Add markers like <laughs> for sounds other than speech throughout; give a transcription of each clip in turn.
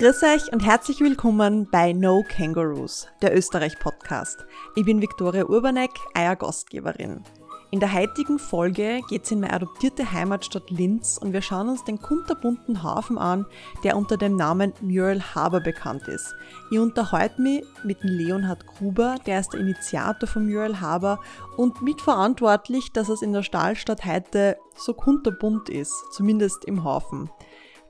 Grüß euch und herzlich willkommen bei No Kangaroos, der Österreich-Podcast. Ich bin Viktoria Urbanek, euer Gastgeberin. In der heutigen Folge geht es in meine adoptierte Heimatstadt Linz und wir schauen uns den kunterbunten Hafen an, der unter dem Namen Mural Harbor bekannt ist. Ich unterhalte mich mit Leonhard Gruber, der ist der Initiator von Mural Harbor und mitverantwortlich, dass es in der Stahlstadt heute so kunterbunt ist, zumindest im Hafen.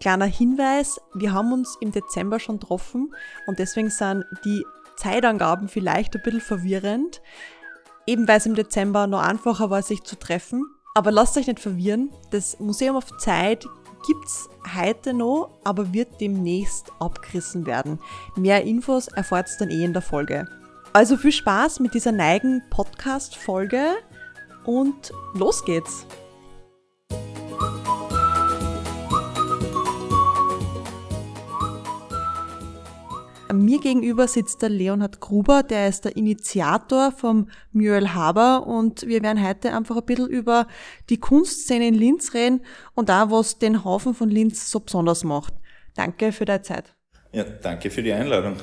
Kleiner Hinweis, wir haben uns im Dezember schon getroffen und deswegen sind die Zeitangaben vielleicht ein bisschen verwirrend. Eben weil es im Dezember noch einfacher war, sich zu treffen. Aber lasst euch nicht verwirren, das Museum of Zeit gibt es heute noch, aber wird demnächst abgerissen werden. Mehr Infos erfahrt ihr dann eh in der Folge. Also viel Spaß mit dieser neigen Podcast-Folge und los geht's! Mir gegenüber sitzt der Leonhard Gruber, der ist der Initiator vom Mural Harbor und wir werden heute einfach ein bisschen über die Kunstszene in Linz reden und auch was den Hafen von Linz so besonders macht. Danke für deine Zeit. Ja, danke für die Einladung.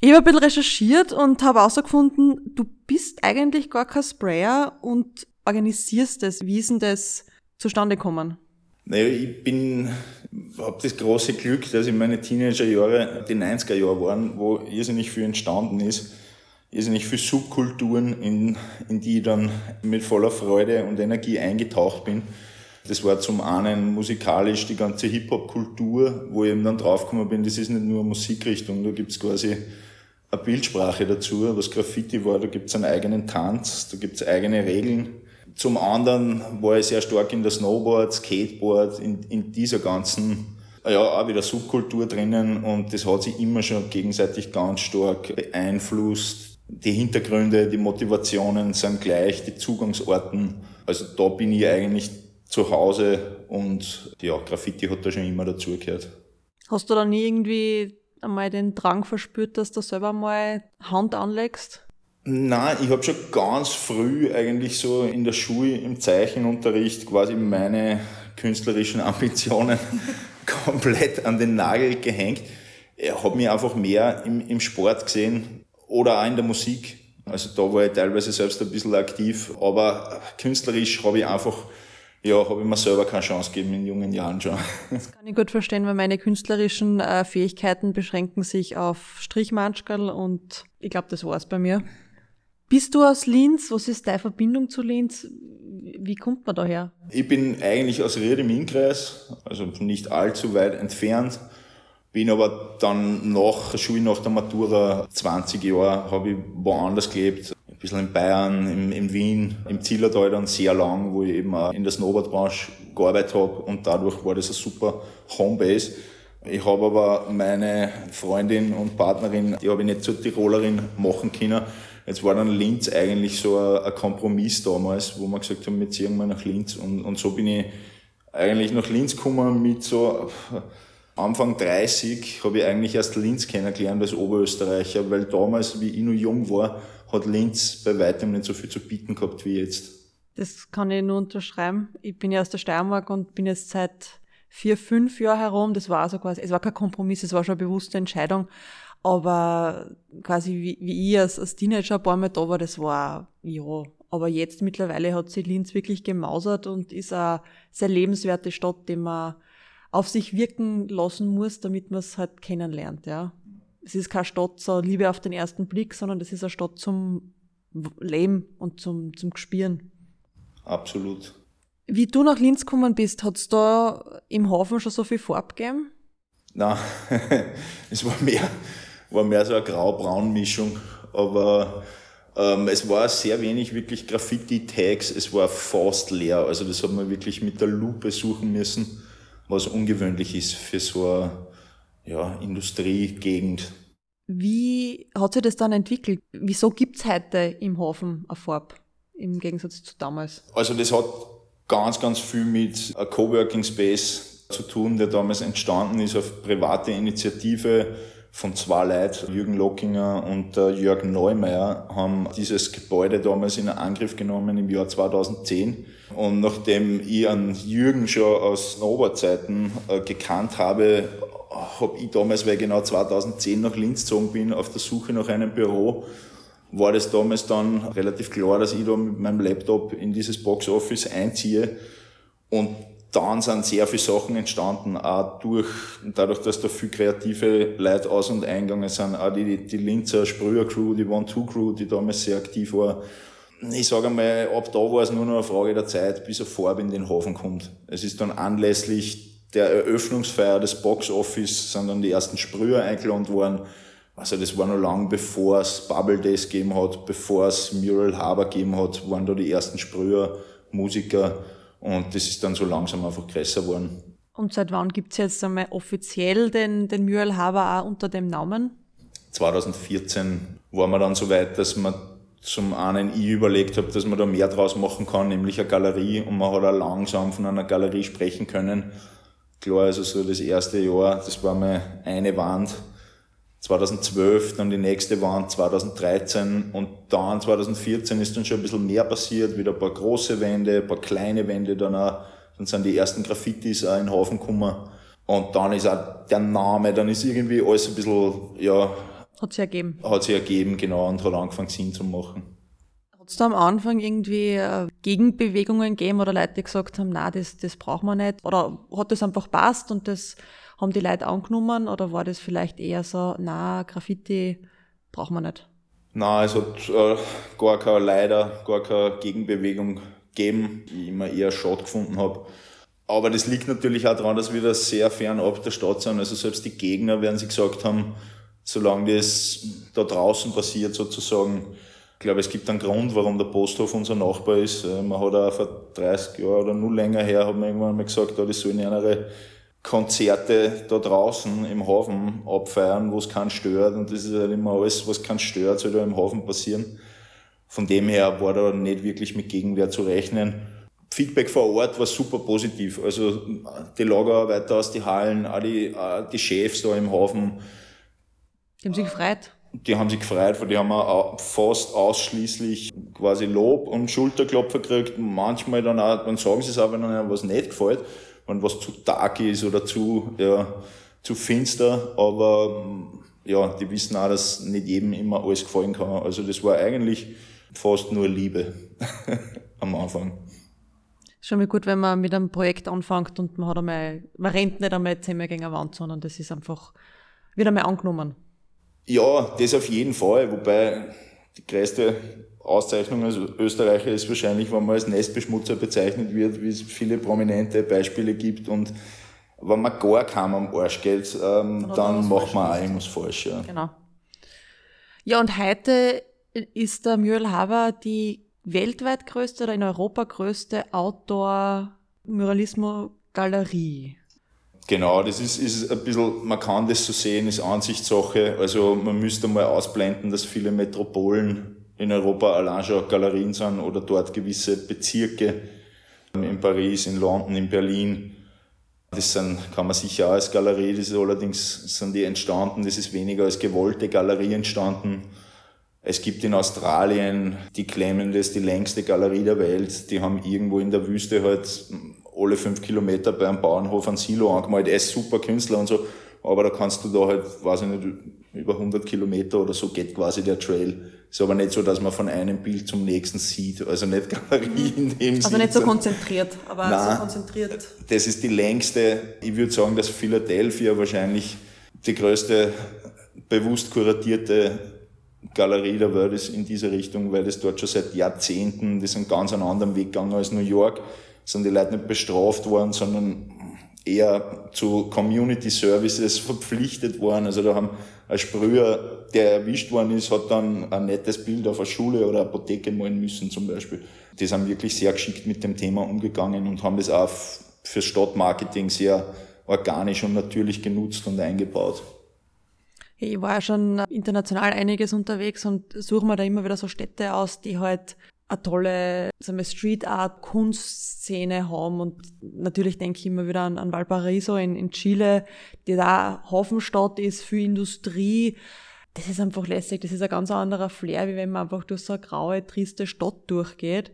Ich habe ein bisschen recherchiert und habe herausgefunden, du bist eigentlich gar kein Sprayer und organisierst das. Wie ist denn das zustande gekommen? Naja, ich bin, habe das große Glück, dass in meine Teenagerjahre die 90er Jahre waren, wo irrsinnig viel entstanden ist, irrsinnig viel Subkulturen, in, in die ich dann mit voller Freude und Energie eingetaucht bin. Das war zum einen musikalisch die ganze Hip-Hop-Kultur, wo ich eben dann draufgekommen bin, das ist nicht nur Musikrichtung, da gibt's quasi eine Bildsprache dazu, was Graffiti war, da gibt's einen eigenen Tanz, da gibt's eigene Regeln zum anderen war ich sehr stark in der Snowboard, Skateboard, in, in dieser ganzen, ja, auch wieder Subkultur drinnen und das hat sich immer schon gegenseitig ganz stark beeinflusst. Die Hintergründe, die Motivationen sind gleich, die Zugangsorten. Also da bin ich eigentlich zu Hause und ja, Graffiti hat da schon immer dazugehört. Hast du da nie irgendwie einmal den Drang verspürt, dass du selber mal Hand anlegst? Nein, ich habe schon ganz früh eigentlich so in der Schule im Zeichenunterricht quasi meine künstlerischen Ambitionen <laughs> komplett an den Nagel gehängt. Ich habe mich einfach mehr im, im Sport gesehen oder auch in der Musik. Also da war ich teilweise selbst ein bisschen aktiv, aber künstlerisch habe ich einfach ja, habe ich mir selber keine Chance gegeben in jungen Jahren schon. Das kann ich gut verstehen, weil meine künstlerischen äh, Fähigkeiten beschränken sich auf Strichmanschkerl und ich glaube, das war's bei mir. Bist du aus Linz? Was ist deine Verbindung zu Linz? Wie kommt man daher? Ich bin eigentlich aus Ried im Innkreis, also nicht allzu weit entfernt. Bin aber dann nach der Schule, nach der Matura, 20 Jahre, habe ich woanders gelebt. Ein bisschen in Bayern, in, in Wien, im Zillertal dann sehr lang, wo ich eben auch in der Snowboardbranche gearbeitet habe und dadurch war das eine super Homebase. Ich habe aber meine Freundin und Partnerin, die habe ich nicht zur Tirolerin machen können, Jetzt war dann Linz eigentlich so ein, Kompromiss damals, wo wir gesagt haben, wir ziehen mal nach Linz. Und, und so bin ich eigentlich nach Linz gekommen mit so Anfang 30 habe ich eigentlich erst Linz kennengelernt als Oberösterreicher, weil damals, wie ich noch jung war, hat Linz bei weitem nicht so viel zu bieten gehabt wie jetzt. Das kann ich nur unterschreiben. Ich bin ja aus der Steiermark und bin jetzt seit vier, fünf Jahren herum. Das war also quasi, es war kein Kompromiss, es war schon eine bewusste Entscheidung. Aber quasi wie, wie ich als, als Teenager ein paar Mal da war, das war, ja. Aber jetzt mittlerweile hat sich Linz wirklich gemausert und ist eine sehr lebenswerte Stadt, die man auf sich wirken lassen muss, damit man es halt kennenlernt, ja. Es ist keine Stadt so Liebe auf den ersten Blick, sondern das ist eine Stadt zum Leben und zum, zum Gespüren. Absolut. Wie du nach Linz gekommen bist, hat es da im Hafen schon so viel Farbe gegeben? Nein, <laughs> es war mehr, war mehr so eine grau-braun-Mischung, aber ähm, es war sehr wenig wirklich Graffiti-Tags, es war fast leer, also das hat man wirklich mit der Lupe suchen müssen, was ungewöhnlich ist für so eine ja, Industriegegend. Wie hat sich das dann entwickelt? Wieso gibt es heute im Hafen eine Farbe im Gegensatz zu damals? Also das hat ganz, ganz viel mit a Coworking Space zu tun, der damals entstanden ist auf private Initiative von zwei Leuten, Jürgen Lockinger und äh, Jörg Neumeier, haben dieses Gebäude damals in Angriff genommen im Jahr 2010. Und nachdem ich an Jürgen schon aus Snowboard-Zeiten äh, gekannt habe, habe ich damals, weil ich genau 2010 nach Linz gezogen bin, auf der Suche nach einem Büro, war das damals dann relativ klar, dass ich da mit meinem Laptop in dieses Boxoffice einziehe. Und dann sind sehr viele Sachen entstanden, auch durch, dadurch, dass da viele kreative Leute aus- und eingegangen sind, auch die, die Linzer Sprüher-Crew, die One-Two-Crew, die damals sehr aktiv war. Ich sage einmal, ab da war es nur noch eine Frage der Zeit, bis eine Farbe in den Hafen kommt. Es ist dann anlässlich der Eröffnungsfeier des Box Office sind dann die ersten Sprüher eingeladen worden. Also das war noch lang bevor es Bubble Days gegeben hat, bevor es Mural Harbor gegeben hat, waren da die ersten Sprüher, Musiker und das ist dann so langsam einfach größer geworden. Und seit wann gibt's jetzt einmal offiziell den, den Mural auch unter dem Namen? 2014 waren wir dann so weit, dass man zum einen ich überlegt habe, dass man da mehr draus machen kann, nämlich eine Galerie und man hat auch langsam von einer Galerie sprechen können. Klar, also so das erste Jahr, das war mal eine Wand, 2012, dann die nächste Wand 2013 und dann 2014 ist dann schon ein bisschen mehr passiert, wieder ein paar große Wände, ein paar kleine Wände dann auch, dann sind die ersten Graffitis auch in den Haufen gekommen und dann ist auch der Name, dann ist irgendwie alles ein bisschen, ja... Hat sich ergeben. Hat sich ergeben, genau, und hat angefangen Sinn zu machen. Hat es da am Anfang irgendwie äh, Gegenbewegungen gegeben oder Leute, die gesagt haben, na, das, das braucht man nicht? Oder hat das einfach passt und das haben die Leute angenommen oder war das vielleicht eher so, na, Graffiti braucht man nicht? Nein, es hat äh, gar keine, leider gar keine Gegenbewegung gegeben, die ich immer eher schade gefunden habe. Aber das liegt natürlich auch daran, dass wir da sehr fern ab der Stadt sind. Also selbst die Gegner werden sie gesagt haben, solange das da draußen passiert sozusagen, ich glaube, es gibt einen Grund, warum der Posthof unser Nachbar ist. Äh, man hat auch vor 30 Jahren oder nur länger her, hat man irgendwann mal gesagt, da die sollen eine Konzerte da draußen im Hafen abfeiern, wo es keinen stört. Und das ist halt immer alles, was keinen stört, soll da im Hafen passieren. Von dem her war da nicht wirklich mit Gegenwehr zu rechnen. Feedback vor Ort war super positiv. Also die Lagerarbeiter aus den Hallen, auch die, auch die Chefs da im Hafen. Die haben sich gefreut. Die haben sich gefreut, weil die haben auch fast ausschließlich quasi Lob und Schulterklopfer gekriegt. Manchmal dann auch, dann sagen sie es auch, wenn ihnen was nicht gefällt wenn was zu dark ist oder zu, ja, zu finster, aber ja, die wissen auch, dass nicht jedem immer alles gefallen kann. Also das war eigentlich fast nur Liebe <laughs> am Anfang. Schon mal gut, wenn man mit einem Projekt anfängt und man hat einmal, man rennt nicht einmal zehnmal gegen eine Wand, sondern das ist einfach, wird einmal angenommen. Ja, das auf jeden Fall, wobei die größte Auszeichnung als Österreicher ist wahrscheinlich, wenn man als Nestbeschmutzer bezeichnet wird, wie es viele prominente Beispiele gibt. Und wenn man gar kaum am Arsch geht, ähm, dann macht man auch irgendwas falsch. Ja. Genau. Ja, und heute ist der Mural Haber die weltweit größte oder in Europa größte Outdoor-Muralismo-Galerie. Genau, das ist, ist ein bisschen, man kann das so sehen, ist Ansichtssache. Also man müsste mal ausblenden, dass viele Metropolen in Europa allein schon Galerien sind oder dort gewisse Bezirke in Paris, in London, in Berlin. Das sind, kann man sicher auch als Galerie, das ist allerdings sind die entstanden, das ist weniger als gewollte Galerie entstanden. Es gibt in Australien, die claimen das die längste Galerie der Welt, die haben irgendwo in der Wüste halt alle fünf Kilometer bei einem Bauernhof ein Silo angemalt, er ist super Künstler und so, aber da kannst du da halt, weiß ich nicht, über 100 Kilometer oder so geht quasi der Trail. Ist aber nicht so, dass man von einem Bild zum nächsten sieht. Also nicht Galerie in dem Also nicht so konzentriert, aber Nein, so konzentriert. Das ist die längste. Ich würde sagen, dass Philadelphia wahrscheinlich die größte bewusst kuratierte Galerie der Welt ist in diese Richtung, weil das dort schon seit Jahrzehnten, das sind ganz einen anderen Weg gegangen als New York, sind die Leute nicht bestraft worden, sondern eher zu Community Services verpflichtet worden. Also da haben ein Sprüher, der erwischt worden ist, hat dann ein nettes Bild auf eine Schule oder eine Apotheke malen müssen zum Beispiel. Die sind wirklich sehr geschickt mit dem Thema umgegangen und haben das auch für Stadtmarketing sehr organisch und natürlich genutzt und eingebaut. Ich war ja schon international einiges unterwegs und suche mir da immer wieder so Städte aus, die halt eine tolle sagen wir, Street Art Kunstszene haben und natürlich denke ich immer wieder an, an Valparaiso in, in Chile, die da Hafenstadt ist für Industrie. Das ist einfach lässig, das ist ein ganz anderer Flair, wie wenn man einfach durch so eine graue, triste Stadt durchgeht.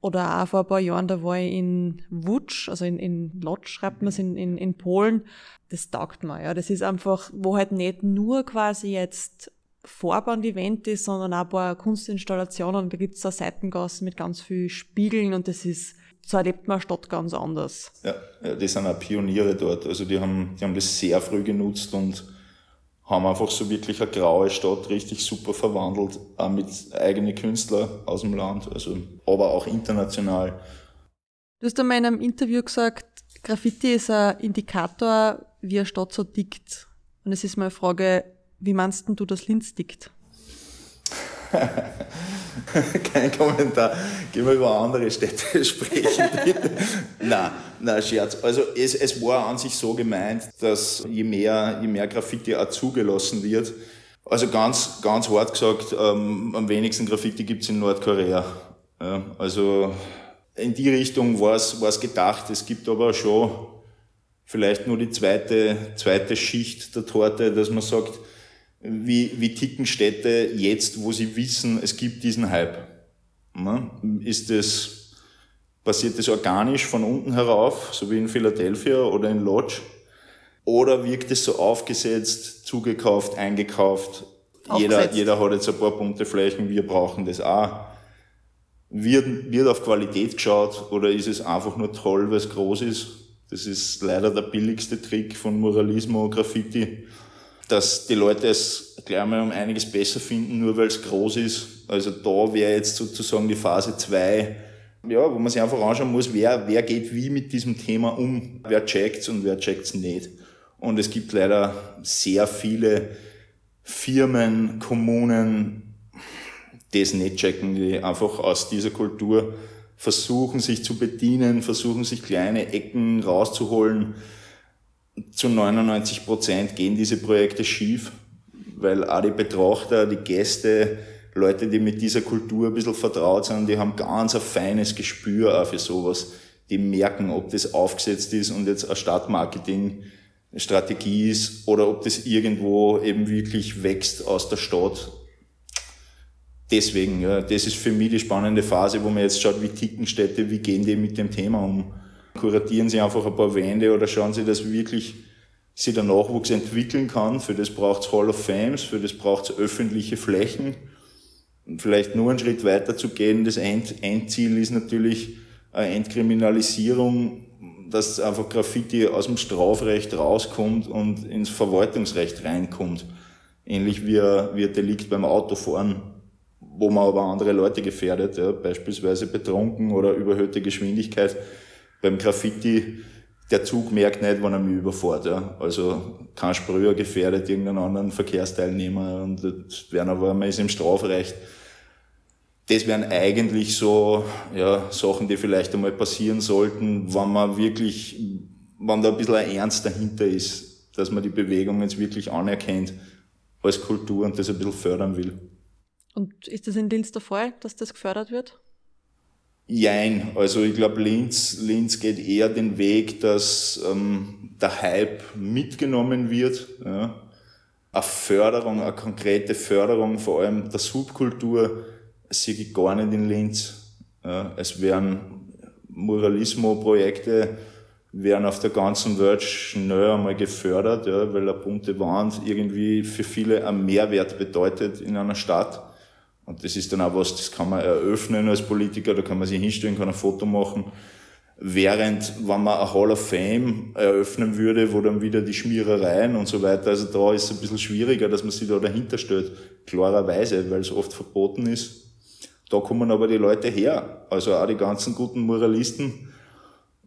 Oder auch vor ein paar Jahren, da war ich in Wutsch, also in, in Lodz schreibt man es, in, in, in Polen. Das taugt mir, ja. Das ist einfach, wo halt nicht nur quasi jetzt Vorband-Event ist, sondern auch ein paar Kunstinstallationen. Da gibt's da Seitengassen mit ganz viel Spiegeln und das ist, so erlebt man eine Stadt ganz anders. Ja, ja, die sind auch Pioniere dort. Also die haben, die haben das sehr früh genutzt und haben einfach so wirklich eine graue Stadt richtig super verwandelt, auch mit eigenen Künstlern aus dem Land, also, aber auch international. Du hast einmal in einem Interview gesagt, Graffiti ist ein Indikator, wie eine Stadt so tickt. Und es ist meine Frage, wie meinst du, dass Linz tickt? <laughs> Kein Kommentar. Gehen wir über andere Städte <laughs> sprechen, bitte. nein, nein, Scherz. Also es, es war an sich so gemeint, dass je mehr, je mehr Graffiti auch zugelassen wird, also ganz, ganz hart gesagt, ähm, am wenigsten Graffiti gibt's in Nordkorea. Ja, also in die Richtung war es gedacht. Es gibt aber schon vielleicht nur die zweite, zweite Schicht der Torte, dass man sagt, wie, wie ticken Städte jetzt, wo sie wissen, es gibt diesen Hype? Ist das, passiert das organisch von unten herauf, so wie in Philadelphia oder in Lodge? Oder wirkt es so aufgesetzt, zugekauft, eingekauft? Jeder, jeder hat jetzt ein paar bunte Flächen, wir brauchen das auch. Wird, wird auf Qualität geschaut oder ist es einfach nur toll, weil es groß ist? Das ist leider der billigste Trick von Moralismo, Graffiti dass die Leute es gleich mal um einiges besser finden, nur weil es groß ist. Also da wäre jetzt sozusagen die Phase 2, ja, wo man sich einfach anschauen muss, wer, wer geht wie mit diesem Thema um, wer checkt's und wer checkt's nicht. Und es gibt leider sehr viele Firmen, Kommunen, die es nicht checken, die einfach aus dieser Kultur versuchen, sich zu bedienen, versuchen, sich kleine Ecken rauszuholen, zu 99 Prozent gehen diese Projekte schief, weil auch die Betrachter, die Gäste, Leute, die mit dieser Kultur ein bisschen vertraut sind, die haben ganz ein feines Gespür auch für sowas. Die merken, ob das aufgesetzt ist und jetzt eine Stadtmarketing-Strategie ist oder ob das irgendwo eben wirklich wächst aus der Stadt. Deswegen, ja, das ist für mich die spannende Phase, wo man jetzt schaut, wie ticken Städte, wie gehen die mit dem Thema um kuratieren Sie einfach ein paar Wände oder schauen Sie, dass wirklich sich der Nachwuchs entwickeln kann. Für das braucht es Hall of Fames, für das braucht es öffentliche Flächen. Und vielleicht nur einen Schritt weiter zu gehen, das End Endziel ist natürlich eine Entkriminalisierung, dass einfach Graffiti aus dem Strafrecht rauskommt und ins Verwaltungsrecht reinkommt. Ähnlich wie wie ein Delikt beim Autofahren, wo man aber andere Leute gefährdet, ja, beispielsweise betrunken oder überhöhte Geschwindigkeit beim Graffiti, der Zug merkt nicht, wann er mich überfährt. Ja. Also kein Sprüher gefährdet irgendeinen anderen Verkehrsteilnehmer und das wären aber, man ist im Strafrecht. Das wären eigentlich so ja, Sachen, die vielleicht einmal passieren sollten, wenn man wirklich, wenn da ein bisschen ein Ernst dahinter ist, dass man die Bewegung jetzt wirklich anerkennt als Kultur und das ein bisschen fördern will. Und ist das in Linz der Fall, dass das gefördert wird? Jein, also ich glaube, Linz, Linz geht eher den Weg, dass ähm, der Hype mitgenommen wird. Ja. Eine Förderung, eine konkrete Förderung, vor allem der Subkultur, sehe ich gar nicht in Linz. Ja. Es werden Muralismo-Projekte werden auf der ganzen Welt schnell einmal gefördert, ja, weil eine bunte Wand irgendwie für viele einen Mehrwert bedeutet in einer Stadt. Und das ist dann auch was, das kann man eröffnen als Politiker, da kann man sich hinstellen, kann ein Foto machen. Während, wenn man eine Hall of Fame eröffnen würde, wo dann wieder die Schmierereien und so weiter, also da ist es ein bisschen schwieriger, dass man sich da dahinter stellt. Klarerweise, weil es oft verboten ist. Da kommen aber die Leute her. Also auch die ganzen guten Moralisten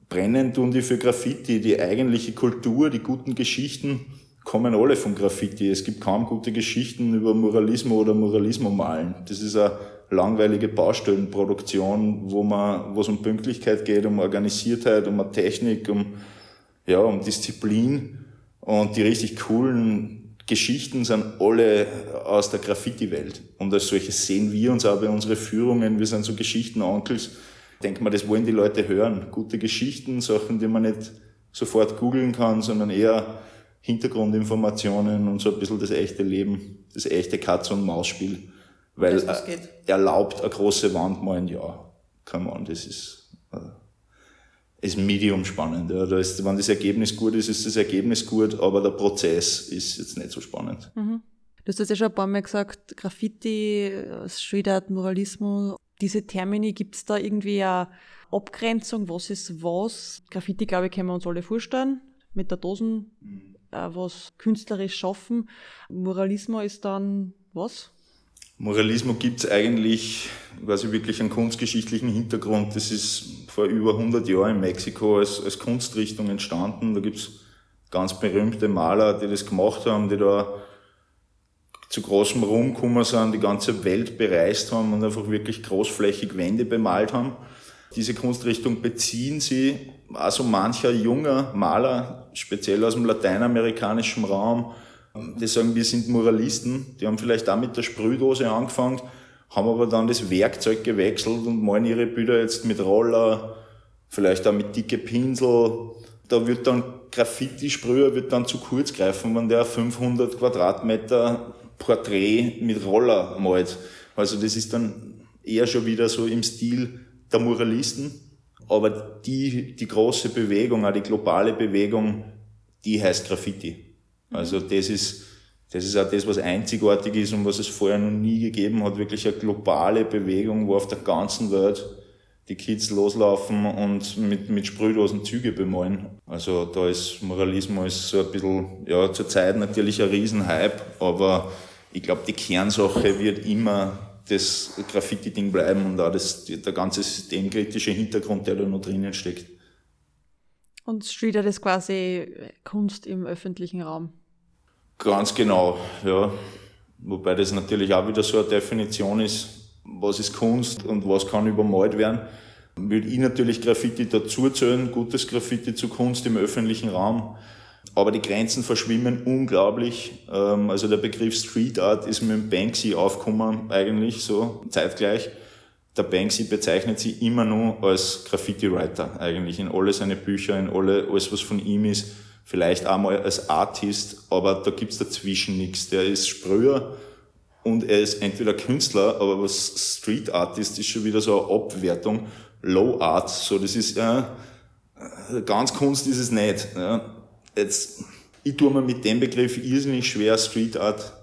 brennen tun die für Graffiti, die eigentliche Kultur, die guten Geschichten kommen alle von Graffiti. Es gibt kaum gute Geschichten über Moralismo oder Moralismo malen. Das ist eine langweilige Baustellenproduktion, wo man, wo es um Pünktlichkeit geht, um Organisiertheit, um eine Technik, um, ja, um Disziplin. Und die richtig coolen Geschichten sind alle aus der Graffiti-Welt. Und als solche sehen wir uns auch bei unseren Führungen. Wir sind so Geschichten-Onkels. Denkt man, das wollen die Leute hören. Gute Geschichten, Sachen, die man nicht sofort googeln kann, sondern eher Hintergrundinformationen und so ein bisschen das echte Leben, das echte Katz- und Maus-Spiel. Weil das, erlaubt eine große Wand mal ein Jahr. come on, das ist, äh, ist medium spannend. Ja. Da ist, wenn das Ergebnis gut ist, ist das Ergebnis gut, aber der Prozess ist jetzt nicht so spannend. Mhm. Du hast jetzt ja schon ein paar Mal gesagt, Graffiti, Street Art, Moralismus. Diese Termini, gibt es da irgendwie eine Abgrenzung? Was ist was? Graffiti, glaube ich, können wir uns alle vorstellen. Mit der Dosen mhm. Äh, was künstlerisch schaffen. Moralismus ist dann was? Moralismus gibt es eigentlich, quasi wirklich einen kunstgeschichtlichen Hintergrund. Das ist vor über 100 Jahren in Mexiko als, als Kunstrichtung entstanden. Da gibt es ganz berühmte Maler, die das gemacht haben, die da zu großem Ruhm gekommen sind, die ganze Welt bereist haben und einfach wirklich großflächig Wände bemalt haben. Diese Kunstrichtung beziehen sie, also mancher junger Maler, speziell aus dem lateinamerikanischen Raum, die sagen, wir sind Moralisten, die haben vielleicht auch mit der Sprühdose angefangen, haben aber dann das Werkzeug gewechselt und malen ihre Bilder jetzt mit Roller, vielleicht auch mit dicke Pinsel. Da wird dann Graffiti-Sprüher wird dann zu kurz greifen, wenn der 500 Quadratmeter Porträt mit Roller malt. Also das ist dann eher schon wieder so im Stil der Moralisten. Aber die, die große Bewegung, auch die globale Bewegung, die heißt Graffiti. Also das ist, das ist auch das, was einzigartig ist und was es vorher noch nie gegeben hat. Wirklich eine globale Bewegung, wo auf der ganzen Welt die Kids loslaufen und mit, mit Sprühdosen Züge bemalen. Also da ist Moralismus so ein bisschen, ja, zur Zeit natürlich ein Riesenhype, aber ich glaube, die Kernsache wird immer das Graffiti-Ding bleiben und auch das, der ganze systemkritische Hintergrund, der da noch drinnen steckt. Und Street Art ist quasi Kunst im öffentlichen Raum. Ganz genau, ja. Wobei das natürlich auch wieder so eine Definition ist, was ist Kunst und was kann übermalt werden. Würde ich natürlich Graffiti dazu zählen, gutes Graffiti zu Kunst im öffentlichen Raum. Aber die Grenzen verschwimmen unglaublich. Ähm, also der Begriff Street Art ist mit dem Banksy aufgekommen, eigentlich so zeitgleich. Der Banksy bezeichnet sich immer nur als Graffiti-Writer, eigentlich in alle seine Bücher, in alle, alles was von ihm ist. Vielleicht einmal als Artist, aber da gibt's dazwischen nichts. Der ist Sprüher und er ist entweder Künstler, aber was Street Artist ist schon wieder so eine Abwertung. Low Art, so das ist, ja, ganz Kunst ist es nicht. Ja jetzt, ich tue mir mit dem Begriff irrsinnig schwer, Street Art.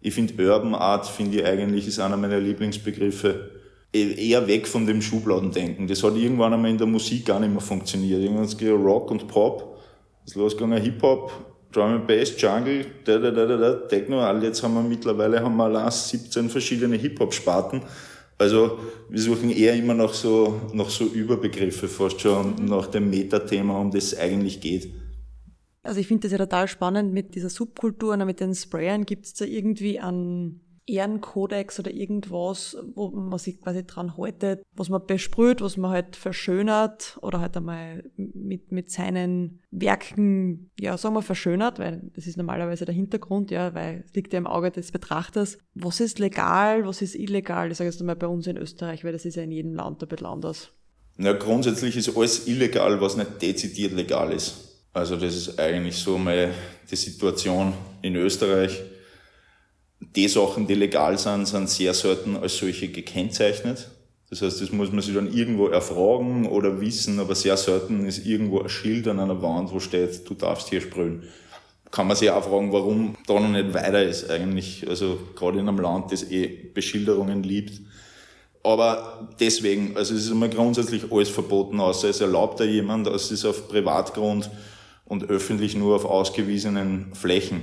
Ich finde Urban Art, finde ich eigentlich, ist einer meiner Lieblingsbegriffe. E-, eher weg von dem Schubladendenken. Das hat irgendwann einmal in der Musik gar nicht mehr funktioniert. Irgendwann ist Rock und Pop, ist losgegangen Hip-Hop, Drum and Bass, Jungle, da, da, da, da, da, Techno, all jetzt haben wir mittlerweile haben wir allein 17 verschiedene Hip-Hop-Sparten. Also wir suchen eher immer noch so, noch so Überbegriffe fast schon nach dem Metathema, um das es eigentlich geht. Also ich finde das ja total spannend mit dieser Subkultur und mit den Sprayern. Gibt es da irgendwie einen Ehrenkodex oder irgendwas, wo man sich quasi dran haltet, was man besprüht, was man halt verschönert oder halt einmal mit, mit seinen Werken, ja, sagen wir verschönert, weil das ist normalerweise der Hintergrund, ja, weil es liegt ja im Auge des Betrachters. Was ist legal, was ist illegal? Ich sage jetzt einmal bei uns in Österreich, weil das ist ja in jedem Land ein bisschen anders. Na, grundsätzlich ist alles illegal, was nicht dezidiert legal ist. Also das ist eigentlich so mal die Situation in Österreich. Die Sachen, die legal sind, sind sehr selten als solche gekennzeichnet. Das heißt, das muss man sich dann irgendwo erfragen oder wissen, aber sehr selten ist irgendwo ein Schild an einer Wand, wo steht, du darfst hier sprühen. Kann man sich auch fragen, warum da noch nicht weiter ist eigentlich. Also gerade in einem Land, das eh Beschilderungen liebt. Aber deswegen, also es ist immer grundsätzlich alles verboten, außer es erlaubt da jemand, es ist auf Privatgrund und öffentlich nur auf ausgewiesenen Flächen.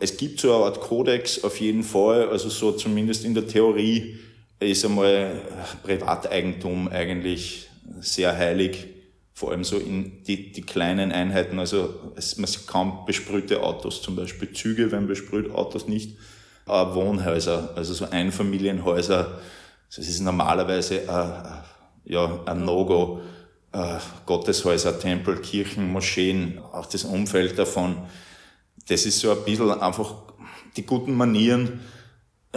Es gibt so eine Art Kodex auf jeden Fall, also so zumindest in der Theorie ist einmal Privateigentum eigentlich sehr heilig, vor allem so in die, die kleinen Einheiten, also es, man sieht kaum besprühte Autos, zum Beispiel Züge werden besprüht, Autos nicht, aber Wohnhäuser, also so Einfamilienhäuser, das ist normalerweise äh, ja, ein No-Go äh, Gotteshäuser, Tempel, Kirchen, Moscheen, auch das Umfeld davon. Das ist so ein bisschen einfach, die guten Manieren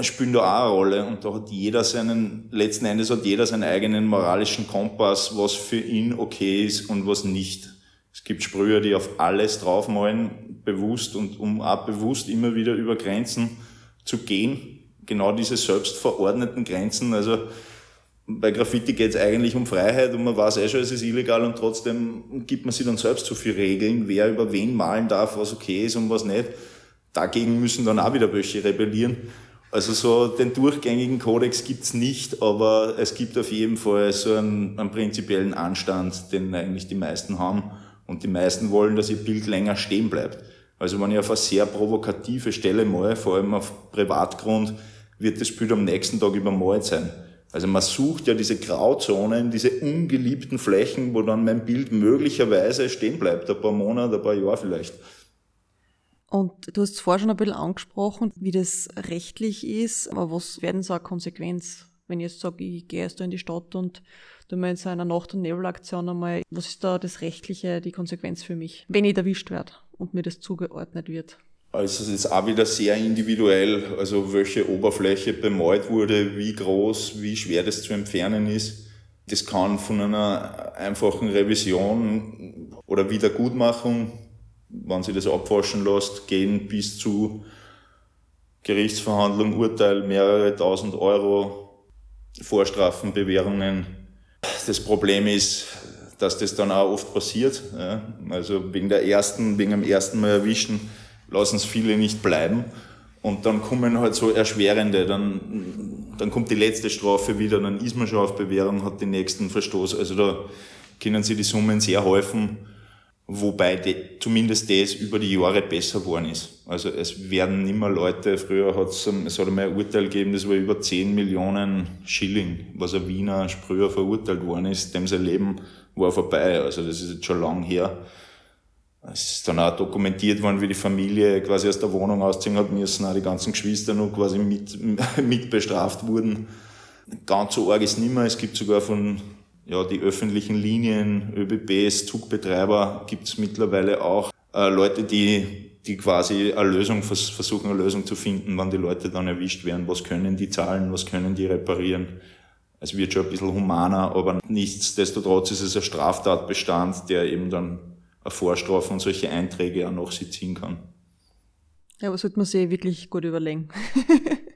spielen da auch eine Rolle und da hat jeder seinen, letzten Endes hat jeder seinen eigenen moralischen Kompass, was für ihn okay ist und was nicht. Es gibt Sprüher, die auf alles draufmalen, bewusst und um auch bewusst immer wieder über Grenzen zu gehen. Genau diese selbstverordneten Grenzen, also bei Graffiti geht es eigentlich um Freiheit und man weiß eh schon, es ist illegal und trotzdem gibt man sich dann selbst zu viel Regeln, wer über wen malen darf, was okay ist und was nicht. Dagegen müssen dann auch wieder welche rebellieren. Also so den durchgängigen Kodex gibt's nicht, aber es gibt auf jeden Fall so einen, einen prinzipiellen Anstand, den eigentlich die meisten haben. Und die meisten wollen, dass ihr Bild länger stehen bleibt. Also wenn ich auf eine sehr provokative Stelle mal, vor allem auf Privatgrund, wird das Bild am nächsten Tag übermalt sein. Also man sucht ja diese Grauzonen, diese ungeliebten Flächen, wo dann mein Bild möglicherweise stehen bleibt, ein paar Monate, ein paar Jahre vielleicht. Und du hast es vorher schon ein bisschen angesprochen, wie das rechtlich ist, aber was werden so eine Konsequenz, wenn ich jetzt sage, ich gehe erst da in die Stadt und du meinst einer Nacht- und Nebelaktion einmal, was ist da das Rechtliche, die Konsequenz für mich, wenn ich erwischt werde und mir das zugeordnet wird? Also es ist auch wieder sehr individuell, also welche Oberfläche bemalt wurde, wie groß, wie schwer das zu entfernen ist. Das kann von einer einfachen Revision oder Wiedergutmachung, wenn sie das abwaschen lässt, gehen bis zu Gerichtsverhandlung, Urteil, mehrere tausend Euro, Vorstrafen, Bewährungen. Das Problem ist, dass das dann auch oft passiert. Also wegen der ersten, wegen dem ersten Mal erwischen, lassen es viele nicht bleiben. Und dann kommen halt so erschwerende, dann, dann kommt die letzte Strafe wieder, dann ist man schon auf Bewährung, hat den nächsten Verstoß. Also da können sich die Summen sehr häufen, wobei die, zumindest das über die Jahre besser geworden ist. Also es werden immer Leute, früher hat es, hat einmal ein Urteil gegeben, das war über 10 Millionen Schilling, was ein Wiener früher verurteilt worden ist, dem sein Leben war vorbei. Also das ist jetzt schon lang her. Es ist dann auch dokumentiert worden, wie die Familie quasi aus der Wohnung ausziehen hat müssen, auch die ganzen Geschwister noch quasi mit, <laughs> mit bestraft wurden. Ganz so arg ist nicht mehr. Es gibt sogar von ja, die öffentlichen Linien, ÖBBs, Zugbetreiber, gibt es mittlerweile auch äh, Leute, die, die quasi eine Lösung vers versuchen, eine Lösung zu finden, wann die Leute dann erwischt werden. Was können die zahlen, was können die reparieren? Es wird schon ein bisschen humaner, aber nichtsdestotrotz ist es ein Straftatbestand, der eben dann eine Vorstrafe und solche Einträge auch noch sie ziehen kann. Ja, aber sollte man sich wirklich gut überlegen. <laughs>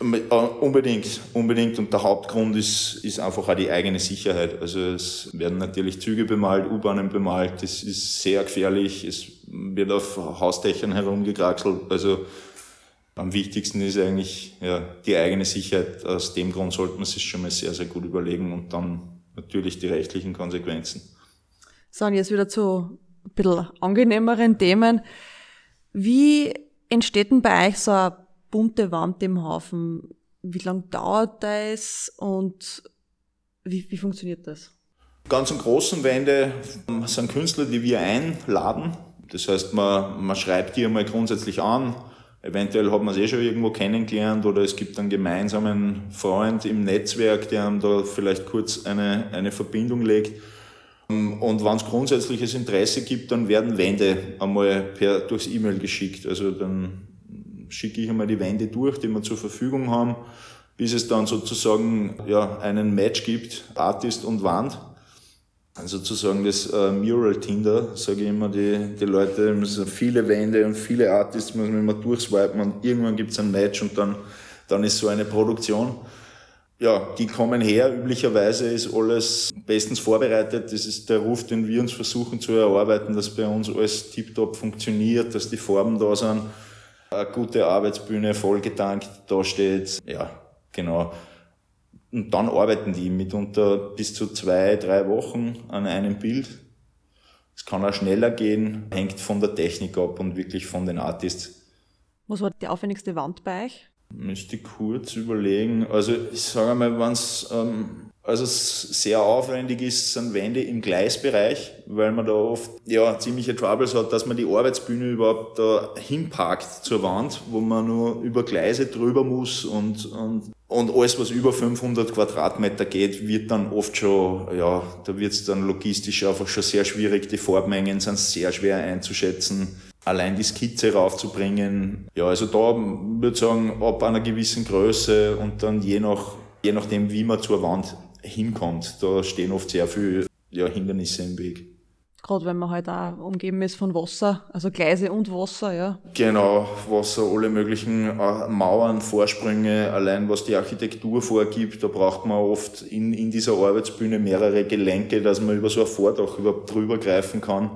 Äh, unbedingt, unbedingt. Und der Hauptgrund ist, ist einfach auch die eigene Sicherheit. Also es werden natürlich Züge bemalt, U-Bahnen bemalt. Das ist sehr gefährlich. Es wird auf Hausdächern herumgekraxelt. Also am wichtigsten ist eigentlich ja, die eigene Sicherheit. Aus dem Grund sollte man sich schon mal sehr, sehr gut überlegen und dann natürlich die rechtlichen Konsequenzen. So, und jetzt wieder zu ein bisschen angenehmeren Themen. Wie entsteht denn bei euch so eine bunte Wand im Haufen? Wie lange dauert das und wie, wie funktioniert das? Ganz im großen Wände sind Künstler, die wir einladen. Das heißt, man, man schreibt die einmal grundsätzlich an. Eventuell hat man es eh schon irgendwo kennengelernt oder es gibt einen gemeinsamen Freund im Netzwerk, der einem da vielleicht kurz eine, eine Verbindung legt. Und wenn es grundsätzliches Interesse gibt, dann werden Wände einmal per, durchs E-Mail geschickt. Also dann schicke ich einmal die Wände durch, die wir zur Verfügung haben, bis es dann sozusagen ja, einen Match gibt, Artist und Wand. Also sozusagen das äh, Mural Tinder, sage ich immer, die, die Leute müssen viele Wände und viele Artists muss man immer durchswipen und irgendwann gibt es ein Match und dann, dann ist so eine Produktion ja, die kommen her. Üblicherweise ist alles bestens vorbereitet. Das ist der Ruf, den wir uns versuchen zu erarbeiten, dass bei uns alles tiptop funktioniert, dass die Farben da sind, eine gute Arbeitsbühne vollgetankt da steht. Ja, genau. Und dann arbeiten die mitunter bis zu zwei, drei Wochen an einem Bild. Es kann auch schneller gehen, hängt von der Technik ab und wirklich von den Artists. Was war die aufwendigste Wand bei euch? Müsste kurz überlegen. Also ich sage mal, wenn es ähm, also sehr aufwendig ist, sind Wände im Gleisbereich, weil man da oft ja ziemliche Troubles hat, dass man die Arbeitsbühne überhaupt da hinpackt zur Wand, wo man nur über Gleise drüber muss und, und und alles, was über 500 Quadratmeter geht, wird dann oft schon, ja, da wird es dann logistisch einfach schon sehr schwierig. Die Farbmengen sind sehr schwer einzuschätzen allein die Skizze raufzubringen. Ja, also da würde ich sagen, ab einer gewissen Größe und dann je nach, je nachdem, wie man zur Wand hinkommt, da stehen oft sehr viele ja, Hindernisse im Weg. gerade wenn man halt auch umgeben ist von Wasser, also Gleise und Wasser, ja. Genau, Wasser, alle möglichen äh, Mauern, Vorsprünge, allein was die Architektur vorgibt, da braucht man oft in, in dieser Arbeitsbühne mehrere Gelenke, dass man über so ein Vordach überhaupt drüber greifen kann.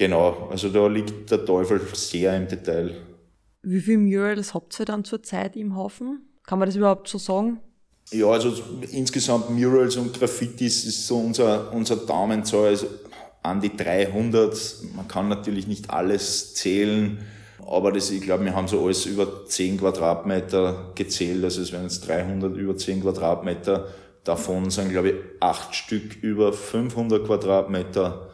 Genau, also da liegt der Teufel sehr im Detail. Wie viele Murals habt ihr dann zurzeit im Hafen? Kann man das überhaupt so sagen? Ja, also insgesamt Murals und Graffitis ist so unser, unser Daumenzahl, also an die 300. Man kann natürlich nicht alles zählen, aber das, ich glaube, wir haben so alles über 10 Quadratmeter gezählt, also es wären jetzt 300 über 10 Quadratmeter. Davon sind, glaube ich, acht Stück über 500 Quadratmeter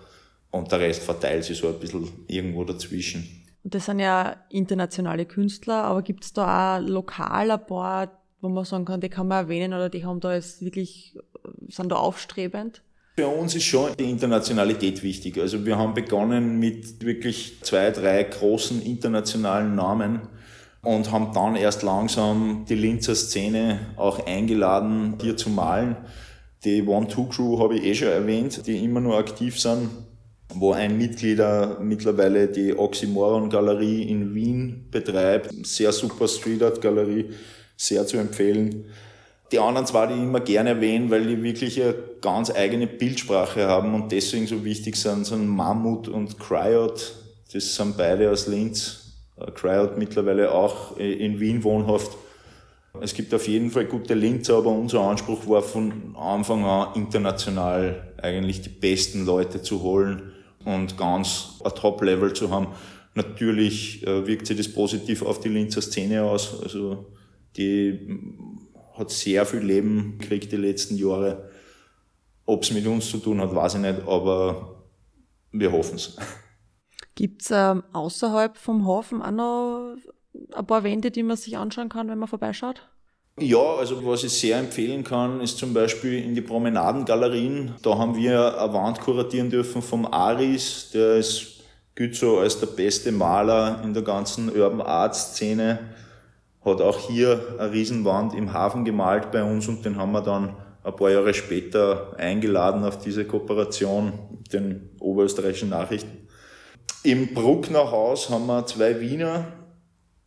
und der Rest verteilt sich so ein bisschen irgendwo dazwischen. Und das sind ja internationale Künstler, aber gibt es da auch lokal ein paar, wo man sagen kann, die kann man erwähnen oder die haben da jetzt wirklich, sind da aufstrebend? Für uns ist schon die Internationalität wichtig. Also wir haben begonnen mit wirklich zwei, drei großen internationalen Namen und haben dann erst langsam die Linzer Szene auch eingeladen, hier zu malen. Die One-Two-Crew habe ich eh schon erwähnt, die immer nur aktiv sind, wo ein Mitglieder mittlerweile die Oxymoron Galerie in Wien betreibt. Sehr super Street Art Galerie sehr zu empfehlen. Die anderen zwei, die ich immer gerne erwähne, weil die wirklich eine ganz eigene Bildsprache haben und deswegen so wichtig sind, sind Mammut und Cryot. Das sind beide aus Linz. Äh, Cryot mittlerweile auch in Wien wohnhaft. Es gibt auf jeden Fall gute Linzer, aber unser Anspruch war von Anfang an international eigentlich die besten Leute zu holen und ganz ein Top-Level zu haben. Natürlich äh, wirkt sich das positiv auf die Linzer Szene aus. Also die hat sehr viel Leben gekriegt die letzten Jahre. Ob es mit uns zu tun hat, weiß ich nicht, aber wir hoffen es. Gibt es ähm, außerhalb vom Hafen auch noch ein paar Wände, die man sich anschauen kann, wenn man vorbeischaut? Ja, also was ich sehr empfehlen kann, ist zum Beispiel in die Promenadengalerien. Da haben wir eine Wand kuratieren dürfen vom Aris, der ist, gilt so als der beste Maler in der ganzen Urban Art Szene hat auch hier eine Riesenwand im Hafen gemalt bei uns und den haben wir dann ein paar Jahre später eingeladen auf diese Kooperation mit den oberösterreichischen Nachrichten. Im Bruckner Haus haben wir zwei Wiener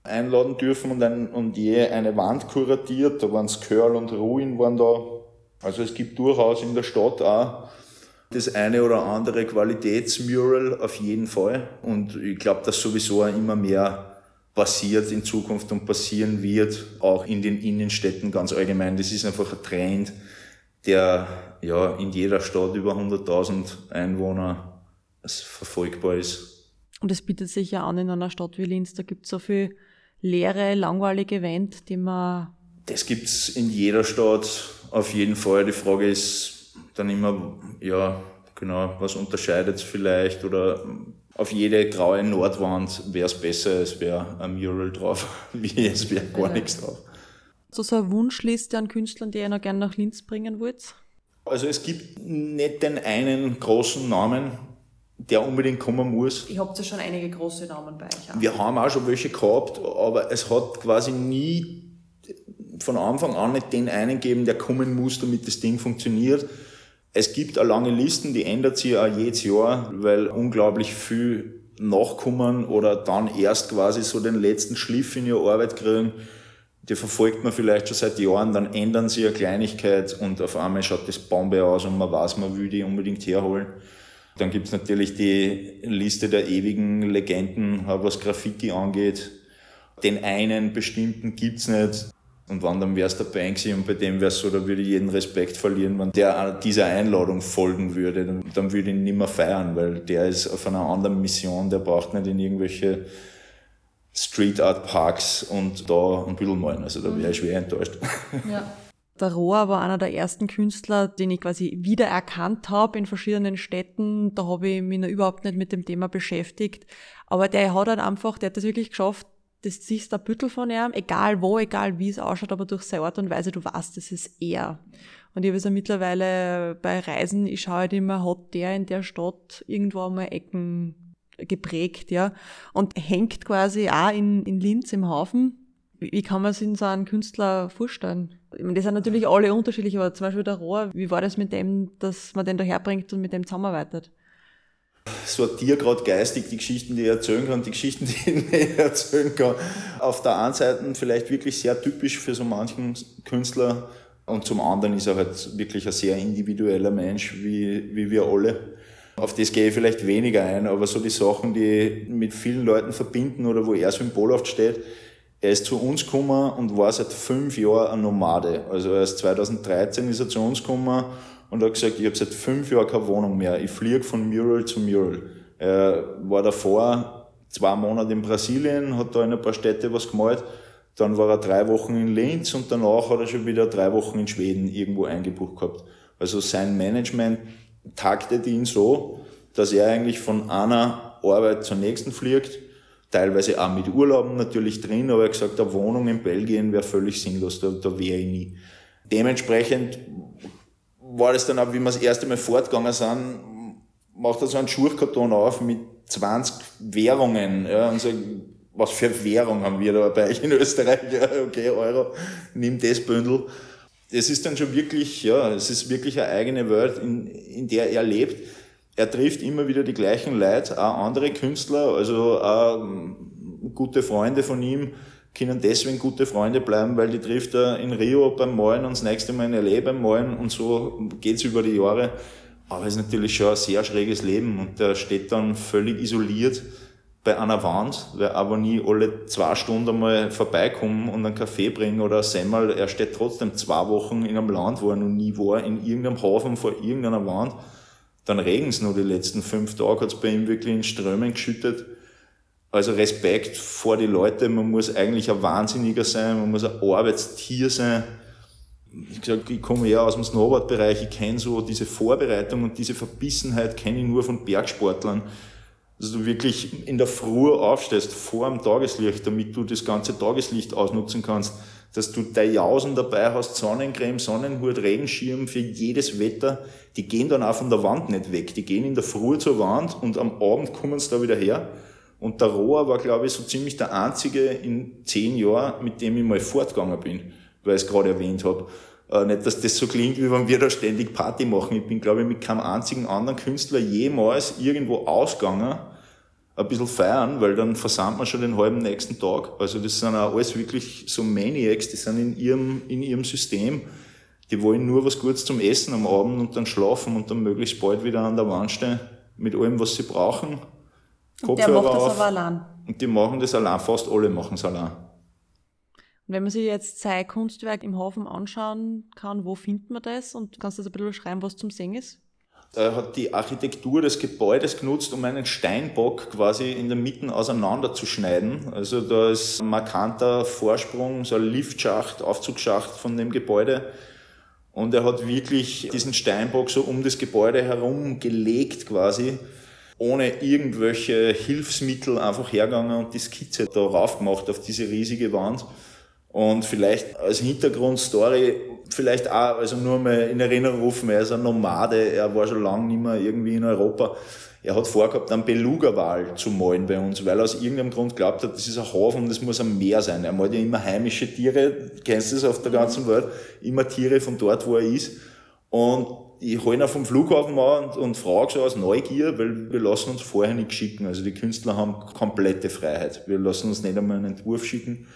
einladen dürfen und, ein, und je eine Wand kuratiert. Da waren Skörl und Ruin waren da. Also es gibt durchaus in der Stadt auch das eine oder andere Qualitätsmural auf jeden Fall. Und ich glaube, dass sowieso immer mehr passiert in Zukunft und passieren wird, auch in den Innenstädten ganz allgemein. Das ist einfach ein Trend, der ja in jeder Stadt über 100.000 Einwohner verfolgbar ist. Und es bietet sich ja an in einer Stadt wie Linz, da gibt es so viel leere, langweilige Wände, die man... Das gibt es in jeder Stadt auf jeden Fall. Die Frage ist dann immer, ja, genau, was unterscheidet es vielleicht oder auf jede graue Nordwand wäre es besser, es wäre ein Mural drauf, <laughs> wie es wäre gar ja. nichts drauf. So, so eine Wunschliste an Künstlern, die ihr noch gerne nach Linz bringen wollt? Also es gibt nicht den einen großen Namen, der unbedingt kommen muss. Ich habe ja schon einige große Namen bei euch. Auch. Wir haben auch schon welche gehabt, aber es hat quasi nie von Anfang an nicht den einen gegeben, der kommen muss, damit das Ding funktioniert. Es gibt eine lange Listen, die ändert sich auch jedes Jahr, weil unglaublich viel nachkommen oder dann erst quasi so den letzten Schliff in ihre Arbeit kriegen. Die verfolgt man vielleicht schon seit Jahren, dann ändern sie eine Kleinigkeit und auf einmal schaut das Bombe aus und man weiß, man will die unbedingt herholen. Dann gibt's natürlich die Liste der ewigen Legenden, was Graffiti angeht. Den einen bestimmten gibt's nicht. Und wann dann wär's dabei gewesen und bei dem wär's so, da würde ich jeden Respekt verlieren, wenn der dieser Einladung folgen würde, dann, dann würde ich ihn nicht mehr feiern, weil der ist auf einer anderen Mission, der braucht nicht in irgendwelche Street Art Parks und da ein bisschen malen. Also da wäre ich schwer enttäuscht. Ja. <laughs> Der Rohr war einer der ersten Künstler, den ich quasi wiedererkannt habe in verschiedenen Städten. Da habe ich mich noch überhaupt nicht mit dem Thema beschäftigt. Aber der hat halt einfach, der hat das wirklich geschafft, das siehst ein Büttel von ihm, egal wo, egal wie es ausschaut, aber durch seine Art und Weise, du weißt, das ist er. Und ich habe es ja mittlerweile bei Reisen, ich schaue halt immer, hat der in der Stadt irgendwo einmal Ecken geprägt, ja, und hängt quasi auch in, in Linz im Hafen. Wie kann man sich so einen Künstler vorstellen? Ich meine, die sind natürlich alle unterschiedlich, aber zum Beispiel der Rohr, wie war das mit dem, dass man den da herbringt und mit dem zusammenarbeitet? sortiere gerade geistig die Geschichten, die ich erzählen kann, die Geschichten, <laughs> die ich nicht erzählen kann. Auf der einen Seite vielleicht wirklich sehr typisch für so manchen Künstler und zum anderen ist er halt wirklich ein sehr individueller Mensch, wie, wie wir alle. Auf das gehe ich vielleicht weniger ein, aber so die Sachen, die mit vielen Leuten verbinden oder wo er symbolhaft steht, er ist zu uns gekommen und war seit fünf Jahren ein Nomade. Also erst 2013 ist er zu uns gekommen und hat gesagt, ich habe seit fünf Jahren keine Wohnung mehr. Ich fliege von Mural zu Mural. Er war davor zwei Monate in Brasilien, hat da in ein paar Städte was gemalt. Dann war er drei Wochen in Linz und danach hat er schon wieder drei Wochen in Schweden irgendwo eingebucht gehabt. Also sein Management taktet ihn so, dass er eigentlich von einer Arbeit zur nächsten fliegt teilweise auch mit Urlauben natürlich drin, aber er hat gesagt, eine Wohnung in Belgien wäre völlig sinnlos, da, da wäre ich nie. Dementsprechend war das dann auch, wie wir das erste Mal fortgegangen sind, macht er so einen Schurchkarton auf mit 20 Währungen, ja, und sagt, was für Währung haben wir da bei euch in Österreich? Ja, okay, Euro, nimm das Bündel. Es ist dann schon wirklich, ja, es ist wirklich eine eigene Welt, in, in der er lebt er trifft immer wieder die gleichen Leute, auch andere Künstler, also auch gute Freunde von ihm können deswegen gute Freunde bleiben, weil die trifft er in Rio beim Malen und das nächste Mal in L.A. beim Malen und so geht's über die Jahre. Aber es ist natürlich schon ein sehr schräges Leben und der steht dann völlig isoliert bei einer Wand, weil aber nie alle zwei Stunden mal vorbeikommen und einen Kaffee bringen oder Semmel. Er steht trotzdem zwei Wochen in einem Land, wo er noch nie war, in irgendeinem Hafen vor irgendeiner Wand dann regen es nur die letzten fünf Tage, hat es bei ihm wirklich in Strömen geschüttet. Also Respekt vor die Leute, man muss eigentlich ein Wahnsinniger sein, man muss ein Arbeitstier sein. Ich gesagt, ich komme ja aus dem Snowboard-Bereich, ich kenne so diese Vorbereitung und diese Verbissenheit kenne ich nur von Bergsportlern. Dass du wirklich in der Früh aufstehst, vor dem Tageslicht, damit du das ganze Tageslicht ausnutzen kannst dass du deine Jausen dabei hast, Sonnencreme, Sonnenhut, Regenschirm für jedes Wetter, die gehen dann auch von der Wand nicht weg. Die gehen in der Früh zur Wand und am Abend kommen sie da wieder her. Und der Rohr war, glaube ich, so ziemlich der einzige in zehn Jahren, mit dem ich mal fortgegangen bin, weil ich es gerade erwähnt habe. Äh, nicht, dass das so klingt, wie wenn wir da ständig Party machen. Ich bin, glaube ich, mit keinem einzigen anderen Künstler jemals irgendwo ausgegangen, ein bisschen feiern, weil dann versandt man schon den halben nächsten Tag. Also das sind auch alles wirklich so Maniacs, die sind in ihrem, in ihrem System. Die wollen nur was Gutes zum Essen am Abend und dann schlafen und dann möglichst bald wieder an der Wand stehen mit allem, was sie brauchen. Und der macht das auf. aber allein. Und die machen das allein, fast alle machen es allein. Und wenn man sich jetzt sein Kunstwerk im Hafen anschauen kann, wo findet man das? Und kannst du das ein bisschen schreiben, was zum Singen ist? Er hat die Architektur des Gebäudes genutzt, um einen Steinbock quasi in der Mitte auseinanderzuschneiden. Also da ist ein markanter Vorsprung, so ein Liftschacht, Aufzugsschacht von dem Gebäude. Und er hat wirklich diesen Steinbock so um das Gebäude herum gelegt quasi, ohne irgendwelche Hilfsmittel einfach hergegangen und die Skizze da rauf gemacht auf diese riesige Wand. Und vielleicht als Hintergrundstory vielleicht auch, also nur mal in Erinnerung rufen, er ist ein Nomade, er war schon lange nicht mehr irgendwie in Europa. Er hat vorgehabt, einen Beluga-Wal zu malen bei uns, weil er aus irgendeinem Grund glaubt hat, das ist ein Hafen, das muss ein Meer sein. Er malt ja immer heimische Tiere, kennst du das auf der ganzen Welt, immer Tiere von dort, wo er ist. Und ich hole ihn vom Flughafen an und, und frage so aus Neugier, weil wir lassen uns vorher nicht schicken. Also die Künstler haben komplette Freiheit. Wir lassen uns nicht einmal einen Entwurf schicken.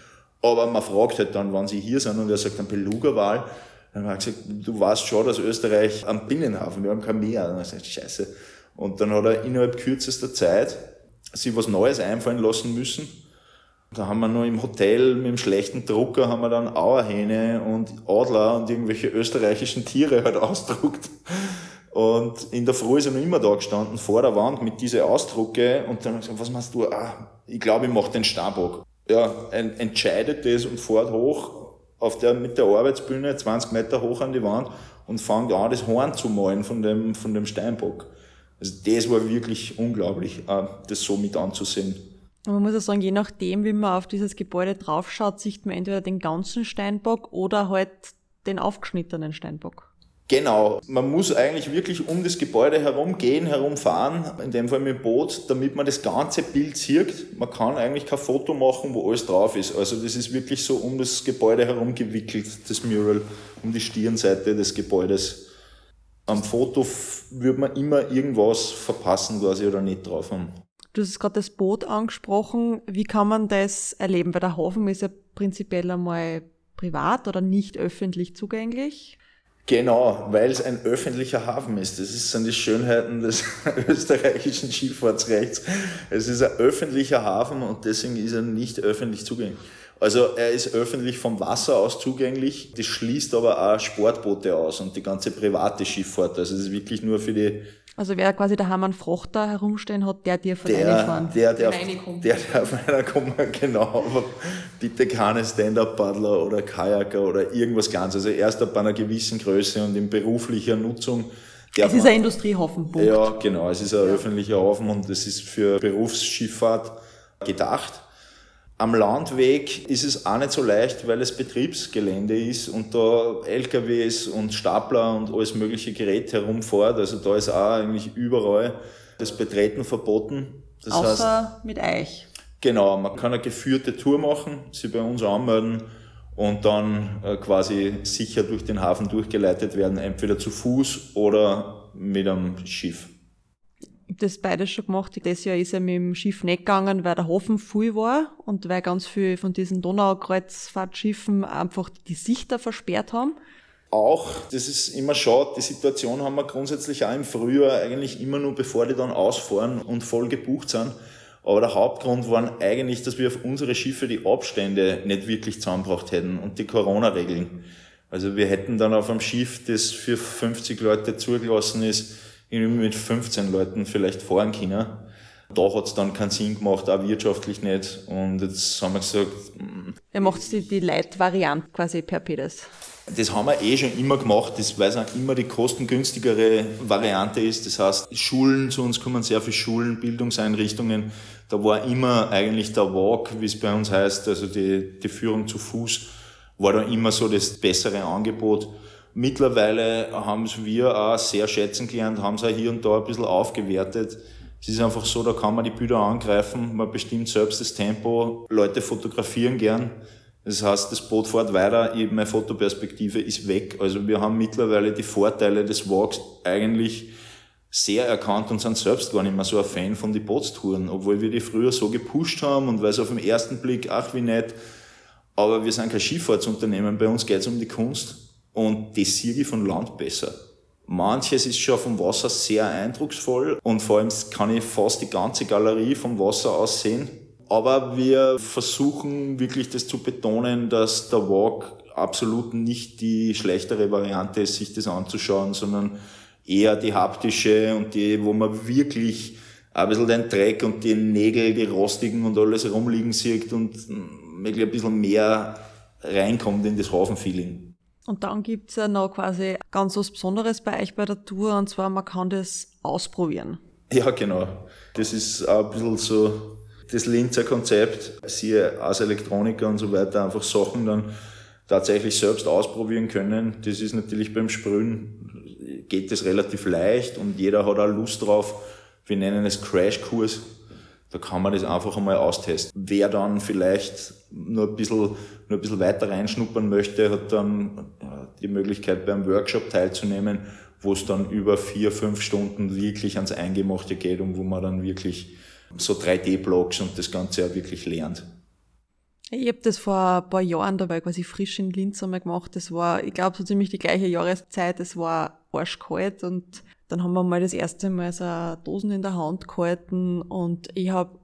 Aber man fragt halt dann, wann sie hier sind und er sagt ein Beluga-Wal. Dann habe ich gesagt, du weißt schon, dass Österreich am Binnenhafen, wir haben kein Meer. Dann sagt scheiße. Und dann hat er innerhalb kürzester Zeit sich was Neues einfallen lassen müssen. Da haben wir noch im Hotel mit dem schlechten Drucker haben wir dann Auerhähne und Adler und irgendwelche österreichischen Tiere halt <laughs> ausdruckt. Und in der Früh ist er noch immer da gestanden, vor der Wand mit diesen Ausdrucke. Und dann habe ich gesagt, was machst du? Ah, ich glaube, ich mache den Starbock ja, entscheidet das und fährt hoch auf der, mit der Arbeitsbühne 20 Meter hoch an die Wand und fängt an, das Horn zu malen von dem, von dem Steinbock. Also das war wirklich unglaublich, das so mit anzusehen. man muss ja sagen, je nachdem, wie man auf dieses Gebäude draufschaut, sieht man entweder den ganzen Steinbock oder halt den aufgeschnittenen Steinbock. Genau, man muss eigentlich wirklich um das Gebäude herumgehen, herumfahren, in dem Fall mit dem Boot, damit man das ganze Bild sieht. Man kann eigentlich kein Foto machen, wo alles drauf ist. Also das ist wirklich so um das Gebäude herum gewickelt, das Mural, um die Stirnseite des Gebäudes. Am Foto würde man immer irgendwas verpassen quasi oder nicht drauf haben. Du hast gerade das Boot angesprochen. Wie kann man das erleben? Weil der Hafen ist ja prinzipiell einmal privat oder nicht öffentlich zugänglich. Genau, weil es ein öffentlicher Hafen ist. Das sind die Schönheiten des <laughs> österreichischen Schifffahrtsrechts. Es ist ein öffentlicher Hafen und deswegen ist er nicht öffentlich zugänglich. Also er ist öffentlich vom Wasser aus zugänglich. Das schließt aber auch Sportboote aus und die ganze private Schifffahrt. Also es ist wirklich nur für die also wer quasi daheim einen Frachter herumstehen hat, der darf der, reinfahren. Der, der, der darf reinkommen, <laughs> genau. Aber bitte keine Stand-Up-Paddler oder Kajaker oder irgendwas ganz. Also erst ab einer gewissen Größe und in beruflicher Nutzung. Es ist ein Industriehafen. Punkt. Ja, genau. Es ist ein ja. öffentlicher Hafen und es ist für Berufsschifffahrt gedacht. Am Landweg ist es auch nicht so leicht, weil es Betriebsgelände ist und da LKWs und Stapler und alles mögliche Gerät herumfährt. Also da ist auch eigentlich überall das Betreten verboten. Das Außer heißt, mit Eich. Genau, man kann eine geführte Tour machen, sie bei uns anmelden und dann äh, quasi sicher durch den Hafen durchgeleitet werden, entweder zu Fuß oder mit einem Schiff das beides schon gemacht. Das Jahr ist er mit dem Schiff nicht gegangen, weil der Hafen voll war und weil ganz viele von diesen Donaukreuzfahrtschiffen einfach die Sichter versperrt haben. Auch, das ist immer schade, die Situation haben wir grundsätzlich auch im Frühjahr eigentlich immer nur bevor die dann ausfahren und voll gebucht sind. Aber der Hauptgrund war eigentlich, dass wir auf unsere Schiffe die Abstände nicht wirklich zusammengebracht hätten und die Corona-Regeln. Also wir hätten dann auf einem Schiff, das für 50 Leute zugelassen ist, mit 15 Leuten vielleicht fahren können. Da hat es dann keinen Sinn gemacht, auch wirtschaftlich nicht. Und jetzt haben wir gesagt... Er macht die, die Light-Variante quasi per Pedes. Das haben wir eh schon immer gemacht, das, weil es auch immer die kostengünstigere Variante ist. Das heißt, Schulen, zu uns kommen sehr viele Schulen, Bildungseinrichtungen. Da war immer eigentlich der Walk, wie es bei uns heißt, also die, die Führung zu Fuß, war da immer so das bessere Angebot. Mittlerweile haben es wir auch sehr schätzen gelernt, haben es auch hier und da ein bisschen aufgewertet. Es ist einfach so, da kann man die Bilder angreifen, man bestimmt selbst das Tempo, Leute fotografieren gern. Das heißt, das Boot fährt weiter, meine Fotoperspektive ist weg. Also wir haben mittlerweile die Vorteile des Walks eigentlich sehr erkannt und sind selbst gar nicht mehr so ein Fan von den Bootstouren, obwohl wir die früher so gepusht haben und weil es auf den ersten Blick, ach wie nett, aber wir sind kein Schifffahrtsunternehmen, bei uns geht es um die Kunst und das sehe ich von Land besser. Manches ist schon vom Wasser sehr eindrucksvoll und vor allem kann ich fast die ganze Galerie vom Wasser aus sehen. Aber wir versuchen wirklich das zu betonen, dass der Walk absolut nicht die schlechtere Variante ist, sich das anzuschauen, sondern eher die haptische und die, wo man wirklich ein bisschen den Dreck und die Nägel, die rostigen und alles rumliegen sieht und wirklich ein bisschen mehr reinkommt in das Hafenfeeling. Und dann gibt's ja noch quasi ganz was Besonderes bei euch bei der Tour, und zwar man kann das ausprobieren. Ja, genau. Das ist auch ein bisschen so das Linzer Konzept, siehe als Elektroniker und so weiter, einfach Sachen dann tatsächlich selbst ausprobieren können. Das ist natürlich beim Sprühen, geht das relativ leicht und jeder hat auch Lust drauf. Wir nennen es Crashkurs. Da kann man das einfach einmal austesten. Wer dann vielleicht nur ein bisschen, nur ein bisschen weiter reinschnuppern möchte, hat dann die Möglichkeit beim Workshop teilzunehmen, wo es dann über vier, fünf Stunden wirklich ans Eingemachte geht und wo man dann wirklich so 3D-Blocks und das Ganze auch wirklich lernt. Ich habe das vor ein paar Jahren dabei quasi frisch in Linz einmal gemacht. Das war, ich glaube, so ziemlich die gleiche Jahreszeit. Es war arschkalt und dann haben wir mal das erste Mal so Dosen in der Hand gehalten und ich habe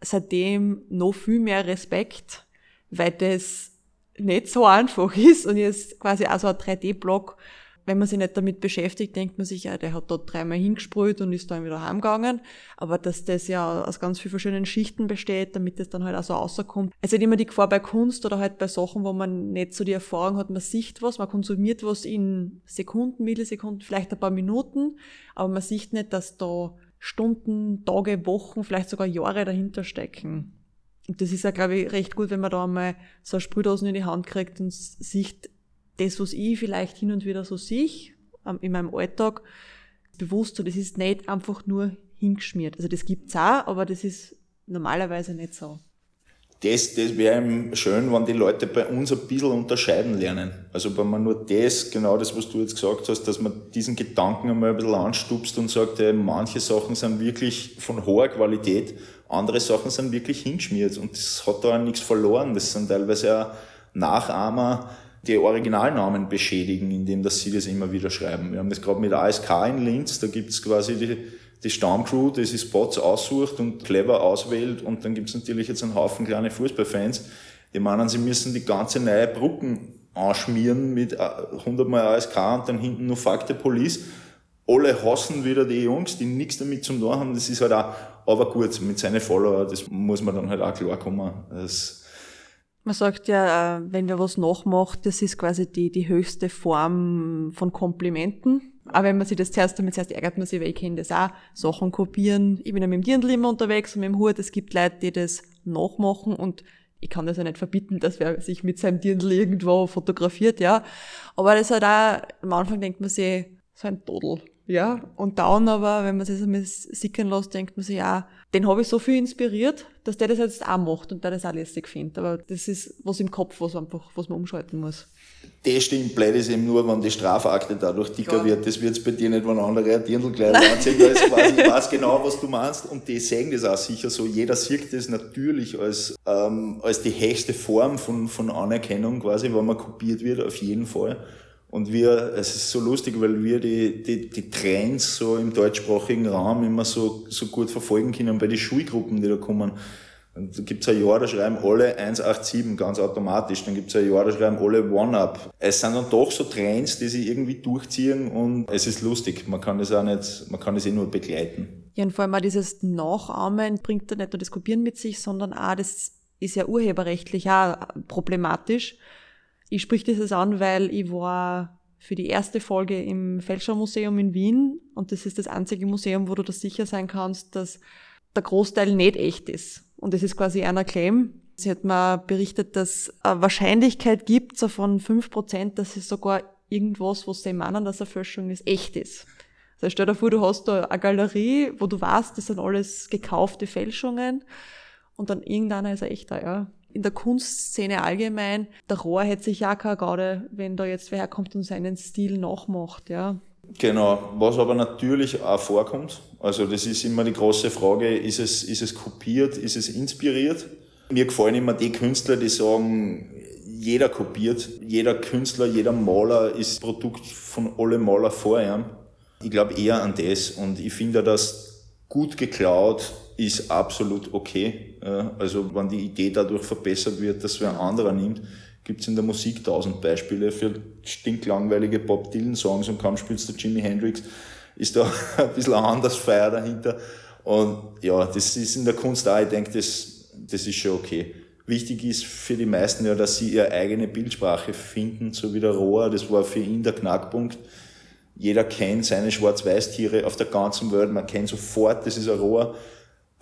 seitdem noch viel mehr Respekt, weil das nicht so einfach <laughs> ist und jetzt quasi auch so ein 3D-Block wenn man sich nicht damit beschäftigt, denkt man sich, ja, der hat dort dreimal hingesprüht und ist dann wieder heimgegangen. Aber dass das ja aus ganz vielen verschiedenen Schichten besteht, damit das dann halt auch so rauskommt. Es ist immer die Gefahr bei Kunst oder halt bei Sachen, wo man nicht so die Erfahrung hat, man sieht was, man konsumiert was in Sekunden, Millisekunden, vielleicht ein paar Minuten, aber man sieht nicht, dass da Stunden, Tage, Wochen, vielleicht sogar Jahre dahinter stecken. Und das ist ja, glaube ich, recht gut, wenn man da einmal so eine Sprühdosen in die Hand kriegt und sieht, das, was ich vielleicht hin und wieder so sehe, ähm, in meinem Alltag, bewusst so, das ist nicht einfach nur hingeschmiert. Also das gibt's auch, aber das ist normalerweise nicht so. das, das wäre schön, wenn die Leute bei uns ein bisschen unterscheiden lernen. Also wenn man nur das, genau das, was du jetzt gesagt hast, dass man diesen Gedanken einmal ein bisschen anstupst und sagt, ey, manche Sachen sind wirklich von hoher Qualität, andere Sachen sind wirklich hingeschmiert und das hat da auch nichts verloren. Das sind teilweise auch Nachahmer, die Originalnamen beschädigen, indem dass sie das immer wieder schreiben. Wir haben das gerade mit ASK in Linz, da gibt's quasi die die Stammcrew, die sich Spots aussucht und clever auswählt. Und dann gibt's natürlich jetzt einen Haufen kleine Fußballfans, die meinen, sie müssen die ganze neue Brücken anschmieren mit 100 äh, Mal ASK und dann hinten nur Fuck the Police. Alle hassen wieder die Jungs, die nichts damit zu tun haben. Das ist halt auch, aber gut, mit seinen Follower, das muss man dann halt auch klarkommen. Das man sagt ja, äh, wenn wer was nachmacht, das ist quasi die, die höchste Form von Komplimenten. Aber wenn man sich das zuerst damit zuerst ärgert man sich, weil ich kenne das auch, Sachen kopieren. Ich bin ja mit dem Dirndl immer unterwegs und mit dem Hut. Es gibt Leute, die das nachmachen und ich kann das ja nicht verbieten, dass wer sich mit seinem Dirndl irgendwo fotografiert, ja. Aber das halt auch, am Anfang denkt man sich, so ein Todel, ja. Und dann aber, wenn man sich das einmal sickern lässt, denkt man sich, ja, den habe ich so viel inspiriert, dass der das jetzt auch macht und der das auch lästig findet. Aber das ist was im Kopf, was einfach, was man umschalten muss. Das stimmt, blöd ist eben nur, wenn die Strafakte dadurch dicker ja. wird. Das wird bei dir nicht, wenn andere ein Dirndlkleid anziehen. <laughs> Ich weiß genau, was du meinst. Und die sehen das auch sicher so. Jeder sieht das natürlich als, ähm, als die höchste Form von, von Anerkennung quasi, wenn man kopiert wird, auf jeden Fall. Und wir, es ist so lustig, weil wir die, die, die Trends so im deutschsprachigen Raum immer so, so gut verfolgen können bei den Schulgruppen, die da kommen. Und da gibt's ein Jahr, da schreiben alle 187 ganz automatisch. Dann gibt's ein Jahr, da schreiben alle One-Up. Es sind dann doch so Trends, die sich irgendwie durchziehen und es ist lustig. Man kann das auch nicht, man kann das eh nur begleiten. Ja, und vor allem auch dieses Nachahmen bringt da nicht nur das Kopieren mit sich, sondern auch, das ist ja urheberrechtlich auch problematisch ich sprich das an, weil ich war für die erste Folge im Fälschermuseum in Wien und das ist das einzige Museum, wo du da sicher sein kannst, dass der Großteil nicht echt ist. Und das ist quasi einer Claim. Sie hat mir berichtet, dass eine Wahrscheinlichkeit gibt so von fünf Prozent, dass es sogar irgendwas, was sie meinen, dass eine Fälschung ist, echt ist. Also stell dir vor, du hast da eine Galerie, wo du weißt, das sind alles gekaufte Fälschungen und dann irgendeiner ist ein echter, ja in der Kunstszene allgemein, der Rohr hätte sich ja keine Gaude, wenn da jetzt wer herkommt und seinen Stil nachmacht, ja. Genau, was aber natürlich auch vorkommt. Also das ist immer die große Frage, ist es, ist es kopiert, ist es inspiriert? Mir gefallen immer die Künstler, die sagen, jeder kopiert, jeder Künstler, jeder Maler ist Produkt von allen Maler vorher. Ich glaube eher an das und ich finde, dass gut geklaut ist absolut okay. Also wenn die Idee dadurch verbessert wird, dass wer ein anderer nimmt, gibt es in der Musik tausend Beispiele für stinklangweilige Bob Dylan-Songs und kaum spielst du Jimi Hendrix, ist da <laughs> ein bisschen ein anderes Feier dahinter. Und ja, das ist in der Kunst auch, ich denke, das, das ist schon okay. Wichtig ist für die meisten ja, dass sie ihre eigene Bildsprache finden, so wie der Rohr, das war für ihn der Knackpunkt. Jeder kennt seine Schwarz-Weiß-Tiere auf der ganzen Welt, man kennt sofort, das ist ein Rohr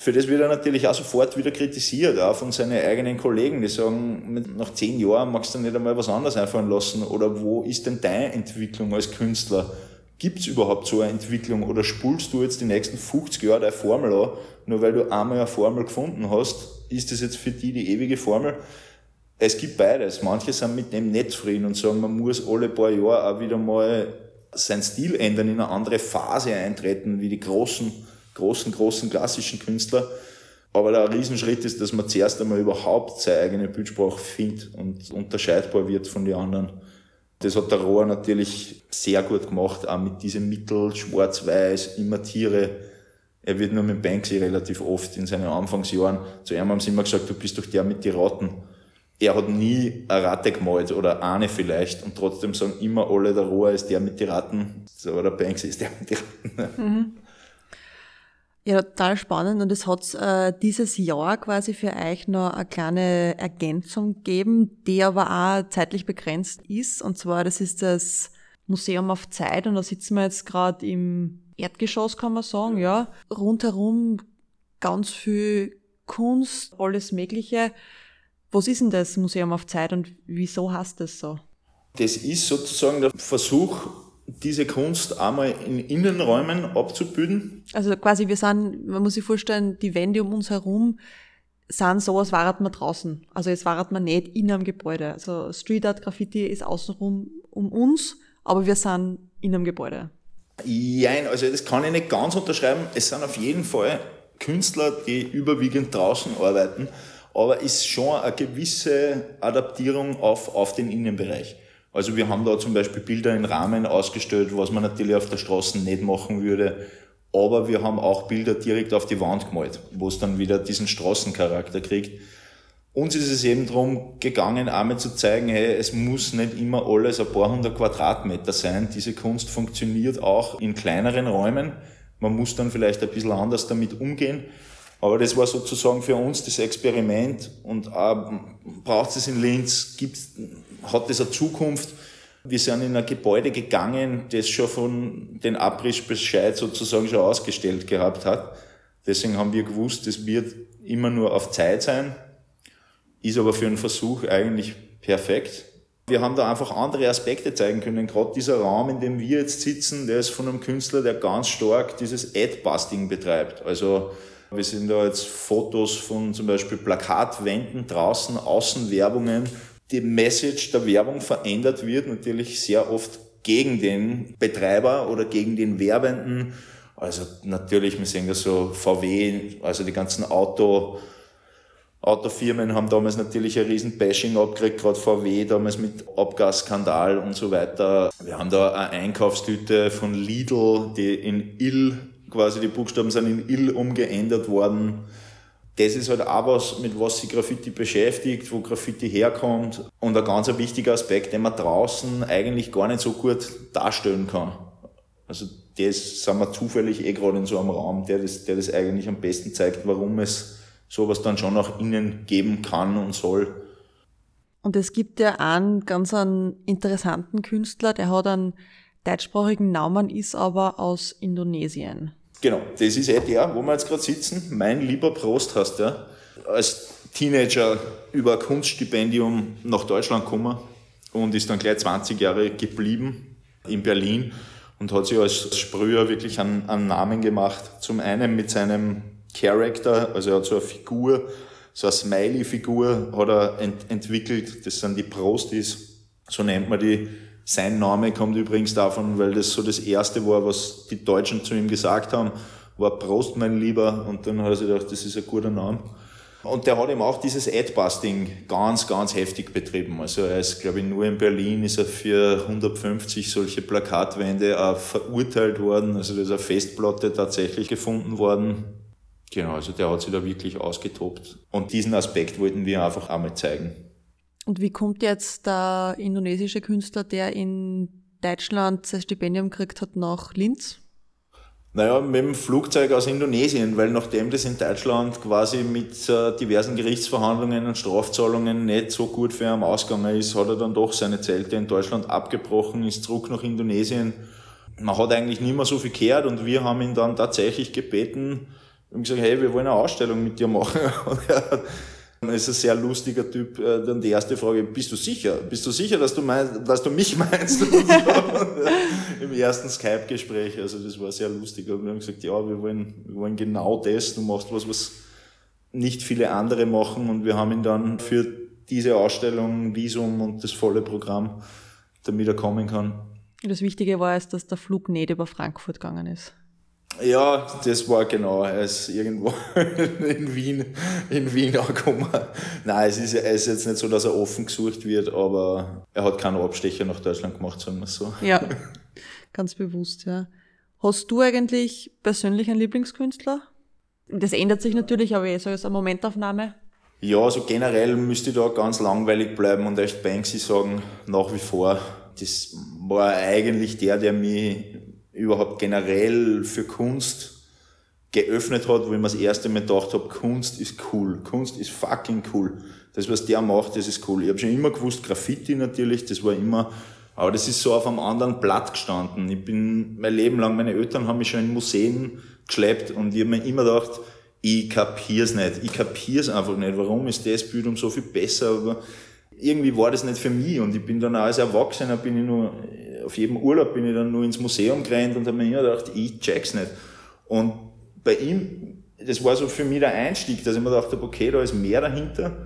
für das wird er natürlich auch sofort wieder kritisiert, auch von seinen eigenen Kollegen, die sagen, nach zehn Jahren magst du nicht einmal was anderes einfallen lassen. Oder wo ist denn deine Entwicklung als Künstler? Gibt es überhaupt so eine Entwicklung? Oder spulst du jetzt die nächsten 50 Jahre deine Formel an, nur weil du einmal eine Formel gefunden hast? Ist das jetzt für die die ewige Formel? Es gibt beides. Manche sind mit dem nicht zufrieden und sagen, man muss alle paar Jahre auch wieder mal seinen Stil ändern, in eine andere Phase eintreten, wie die großen großen, großen klassischen Künstler. Aber der Riesenschritt ist, dass man zuerst einmal überhaupt seine eigene Bildsprache findet und unterscheidbar wird von den anderen. Das hat der Rohr natürlich sehr gut gemacht, auch mit diesem Mittel, schwarz-weiß, immer Tiere. Er wird nur mit Banksy relativ oft in seinen Anfangsjahren. Zu ihm haben sie immer gesagt, du bist doch der mit den Ratten. Er hat nie eine Ratte gemalt oder eine vielleicht und trotzdem sagen immer alle, der Rohr ist der mit den Ratten, aber der Banksy ist der mit den Ratten. Mhm. Ja, total spannend und es hat äh, dieses Jahr quasi für euch noch eine kleine Ergänzung gegeben, die aber auch zeitlich begrenzt ist. Und zwar, das ist das Museum auf Zeit und da sitzen wir jetzt gerade im Erdgeschoss, kann man sagen, ja. Rundherum ganz viel Kunst, alles Mögliche. Was ist denn das Museum auf Zeit und wieso heißt das so? Das ist sozusagen der Versuch, diese Kunst einmal in Innenräumen abzubilden? Also quasi wir sind, man muss sich vorstellen, die Wände um uns herum sind sowas waret man draußen. Also jetzt waret man nicht in einem Gebäude. Also Street Art Graffiti ist außenrum um uns, aber wir sind in einem Gebäude. Nein, also das kann ich nicht ganz unterschreiben. Es sind auf jeden Fall Künstler, die überwiegend draußen arbeiten, aber ist schon eine gewisse Adaptierung auf, auf den Innenbereich. Also wir haben da zum Beispiel Bilder in Rahmen ausgestellt, was man natürlich auf der Straße nicht machen würde. Aber wir haben auch Bilder direkt auf die Wand gemalt, wo es dann wieder diesen Straßencharakter kriegt. Uns ist es eben darum gegangen, einmal zu zeigen, hey, es muss nicht immer alles ein paar hundert Quadratmeter sein. Diese Kunst funktioniert auch in kleineren Räumen. Man muss dann vielleicht ein bisschen anders damit umgehen. Aber das war sozusagen für uns das Experiment und auch, braucht es in Linz, gibt's, hat das eine Zukunft? Wir sind in ein Gebäude gegangen, das schon von den Abrissbescheid sozusagen schon ausgestellt gehabt hat. Deswegen haben wir gewusst, es wird immer nur auf Zeit sein, ist aber für einen Versuch eigentlich perfekt. Wir haben da einfach andere Aspekte zeigen können. Gerade dieser Raum, in dem wir jetzt sitzen, der ist von einem Künstler, der ganz stark dieses Ad-Busting betreibt. Also wir sehen da jetzt Fotos von zum Beispiel Plakatwänden draußen, Außenwerbungen. Die Message der Werbung verändert wird natürlich sehr oft gegen den Betreiber oder gegen den Werbenden. Also natürlich, wir sehen da so VW, also die ganzen Auto, Autofirmen haben damals natürlich ein riesen Bashing abgekriegt, gerade VW damals mit Abgasskandal und so weiter. Wir haben da eine Einkaufstüte von Lidl, die in Ill, quasi die Buchstaben sind in Ill umgeändert worden. Das ist halt auch was, mit was sich Graffiti beschäftigt, wo Graffiti herkommt. Und ein ganz wichtiger Aspekt, den man draußen eigentlich gar nicht so gut darstellen kann. Also das sind wir zufällig eh gerade in so einem Raum, der das, der das eigentlich am besten zeigt, warum es sowas dann schon nach innen geben kann und soll. Und es gibt ja einen ganz einen interessanten Künstler, der hat einen deutschsprachigen Namen, ist aber aus Indonesien. Genau, das ist eh der, wo wir jetzt gerade sitzen. Mein lieber Prost heißt der. Als Teenager über ein Kunststipendium nach Deutschland gekommen und ist dann gleich 20 Jahre geblieben in Berlin und hat sich als Sprüher wirklich einen, einen Namen gemacht. Zum einen mit seinem Character, also er hat so eine Figur, so eine Smiley-Figur hat er ent entwickelt, das sind die Prostis, so nennt man die. Sein Name kommt übrigens davon, weil das so das erste war, was die Deutschen zu ihm gesagt haben, war Prost, mein Lieber, und dann hat er sich gedacht, das ist ein guter Name. Und der hat eben auch dieses Adbusting ganz, ganz heftig betrieben. Also er ist, glaube ich, nur in Berlin ist er für 150 solche Plakatwände auch verurteilt worden. Also da ist eine Festplatte tatsächlich gefunden worden. Genau, also der hat sich da wirklich ausgetobt. Und diesen Aspekt wollten wir einfach einmal zeigen. Und wie kommt jetzt der indonesische Künstler, der in Deutschland sein Stipendium gekriegt hat, nach Linz? Naja, mit dem Flugzeug aus Indonesien, weil nachdem das in Deutschland quasi mit äh, diversen Gerichtsverhandlungen und Strafzahlungen nicht so gut für ihn ausgegangen ist, hat er dann doch seine Zelte in Deutschland abgebrochen, ist zurück nach Indonesien. Man hat eigentlich nicht mehr so viel gehört und wir haben ihn dann tatsächlich gebeten, und gesagt, hey, wir wollen eine Ausstellung mit dir machen. <laughs> Und er ist ein sehr lustiger Typ. Äh, dann die erste Frage, bist du sicher? Bist du sicher, dass du, meinst, dass du mich meinst? <laughs> Im ersten Skype-Gespräch. Also das war sehr lustig. Und wir haben gesagt, ja, wir wollen, wir wollen genau das. Du machst was, was nicht viele andere machen. Und wir haben ihn dann für diese Ausstellung Visum und das volle Programm, damit er kommen kann. Das Wichtige war jetzt, dass der Flug nicht über Frankfurt gegangen ist. Ja, das war genau. Er ist irgendwo <laughs> in Wien, in Wien angekommen. Nein, es ist, es ist jetzt nicht so, dass er offen gesucht wird, aber er hat keinen Abstecher nach Deutschland gemacht, sagen wir so. Ja, <laughs> ganz bewusst, ja. Hast du eigentlich persönlich einen Lieblingskünstler? Das ändert sich natürlich, aber ich sage es eine Momentaufnahme. Ja, also generell müsste ich da ganz langweilig bleiben und echt Banksy sagen, nach wie vor. Das war eigentlich der, der mich überhaupt generell für Kunst geöffnet hat, wo ich mir das erste Mal gedacht habe, Kunst ist cool, Kunst ist fucking cool. Das, was der macht, das ist cool. Ich habe schon immer gewusst, Graffiti natürlich, das war immer, aber das ist so auf einem anderen Blatt gestanden. Ich bin mein Leben lang, meine Eltern haben mich schon in Museen geschleppt und ich habe mir immer gedacht, ich kapier's nicht. Ich kapier's einfach nicht. Warum ist das Bild um so viel besser? Aber irgendwie war das nicht für mich und ich bin dann auch als Erwachsener bin ich nur auf jedem Urlaub bin ich dann nur ins Museum gerannt und habe mir immer gedacht, ich check's nicht. Und bei ihm das war so für mich der Einstieg, dass ich mir gedacht habe, okay, da ist mehr dahinter.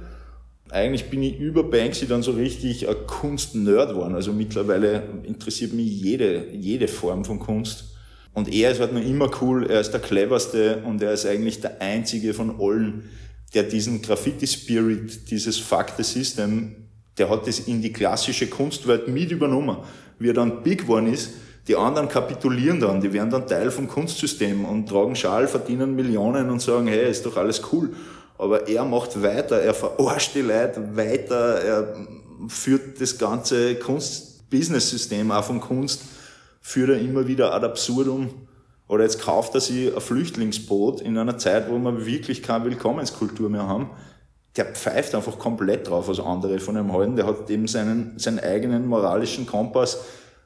Eigentlich bin ich über Banksy dann so richtig ein Kunst-Nerd geworden. Also mittlerweile interessiert mich jede, jede Form von Kunst. Und er ist halt noch immer cool, er ist der cleverste und er ist eigentlich der einzige von allen, der diesen Graffiti-Spirit, dieses Fuck the System, der hat das in die klassische Kunstwelt mit übernommen. Wie er dann big geworden ist, die anderen kapitulieren dann, die werden dann Teil vom Kunstsystem und tragen Schal, verdienen Millionen und sagen, hey, ist doch alles cool. Aber er macht weiter, er verarscht die Leute weiter, er führt das ganze Kunst-Business-System auch von Kunst, führt er immer wieder ad absurdum. Oder jetzt kauft er sich ein Flüchtlingsboot in einer Zeit, wo wir wirklich keine Willkommenskultur mehr haben. Der pfeift einfach komplett drauf, was andere von ihm halten. Der hat eben seinen, seinen eigenen moralischen Kompass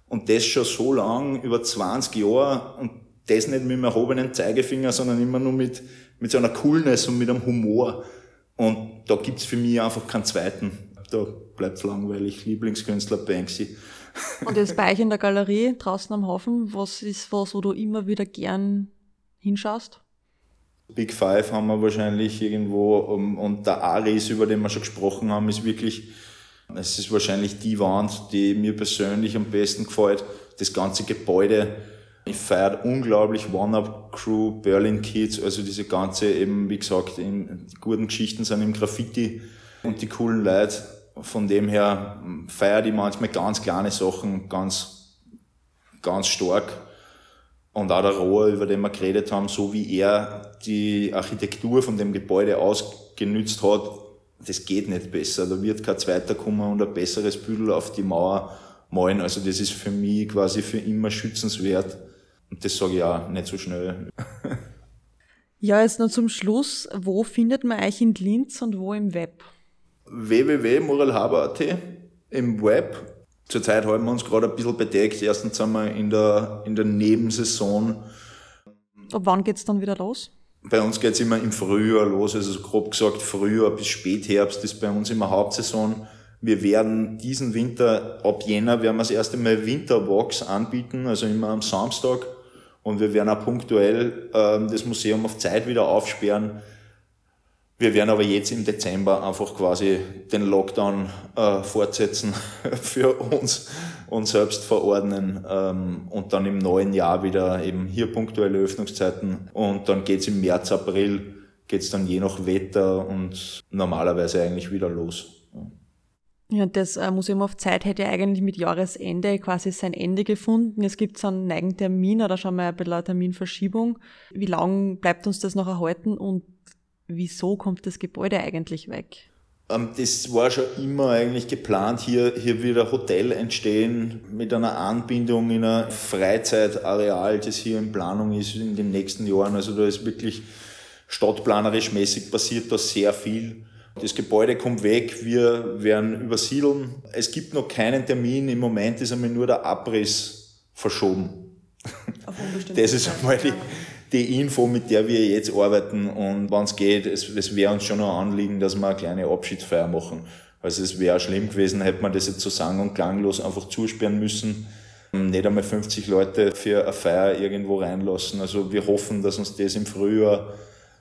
und das schon so lang, über 20 Jahre und das nicht mit einem erhobenen Zeigefinger, sondern immer nur mit, mit so einer Coolness und mit einem Humor. Und da gibt's für mich einfach keinen zweiten. Da bleibt's langweilig. Lieblingskünstler Banksy. Und jetzt bei euch in der Galerie draußen am Hafen, was ist was, wo du immer wieder gern hinschaust? Big Five haben wir wahrscheinlich irgendwo und der Aris, über den wir schon gesprochen haben, ist wirklich es ist wahrscheinlich die Wand, die mir persönlich am besten gefällt. Das ganze Gebäude. Ich feiere unglaublich One-Up-Crew, Berlin Kids, also diese ganze eben, wie gesagt, in, guten Geschichten sind im Graffiti und die coolen Leute. Von dem her feiere ich manchmal ganz kleine Sachen ganz, ganz stark. Und auch der Rohr, über den wir geredet haben, so wie er die Architektur von dem Gebäude ausgenützt hat, das geht nicht besser. Da wird kein zweiter kommen und ein besseres Büdel auf die Mauer malen. Also das ist für mich quasi für immer schützenswert. Und das sage ich auch nicht so schnell. Ja, jetzt noch zum Schluss. Wo findet man euch in Linz und wo im Web? www.moralhaber.at im Web. Zurzeit halten wir uns gerade ein bisschen bedeckt. Erstens sind wir in der, in der Nebensaison. Ab wann geht's dann wieder los? Bei uns geht's immer im Frühjahr los, also so grob gesagt Frühjahr bis Spätherbst ist bei uns immer Hauptsaison. Wir werden diesen Winter, ab Jänner, werden wir das erste Mal Winterwalks anbieten, also immer am Samstag. Und wir werden auch punktuell äh, das Museum auf Zeit wieder aufsperren. Wir werden aber jetzt im Dezember einfach quasi den Lockdown äh, fortsetzen <laughs> für uns und selbst verordnen ähm, und dann im neuen Jahr wieder eben hier punktuelle Öffnungszeiten und dann geht's im März, April, geht's dann je nach Wetter und normalerweise eigentlich wieder los. Ja, das äh, Museum auf Zeit hätte ja eigentlich mit Jahresende quasi sein Ende gefunden. Es gibt so einen neigen Termin oder schon mal ein bisschen eine Terminverschiebung. Wie lang bleibt uns das noch erhalten und wieso kommt das Gebäude eigentlich weg? Ähm, das war schon immer eigentlich geplant, hier, hier wieder Hotel entstehen mit einer Anbindung in ein Freizeitareal, das hier in Planung ist in den nächsten Jahren. Also da ist wirklich stadtplanerisch mäßig passiert da sehr viel. Das Gebäude kommt weg, wir werden übersiedeln. Es gibt noch keinen Termin, im Moment ist einmal nur der Abriss verschoben. das ist einmal die, die Info, mit der wir jetzt arbeiten und wenn es geht, es, wäre uns schon ein Anliegen, dass wir eine kleine Abschiedsfeier machen. Also es wäre schlimm gewesen, hätte man das jetzt so sang- und klanglos einfach zusperren müssen. Nicht einmal 50 Leute für eine Feier irgendwo reinlassen. Also wir hoffen, dass uns das im Frühjahr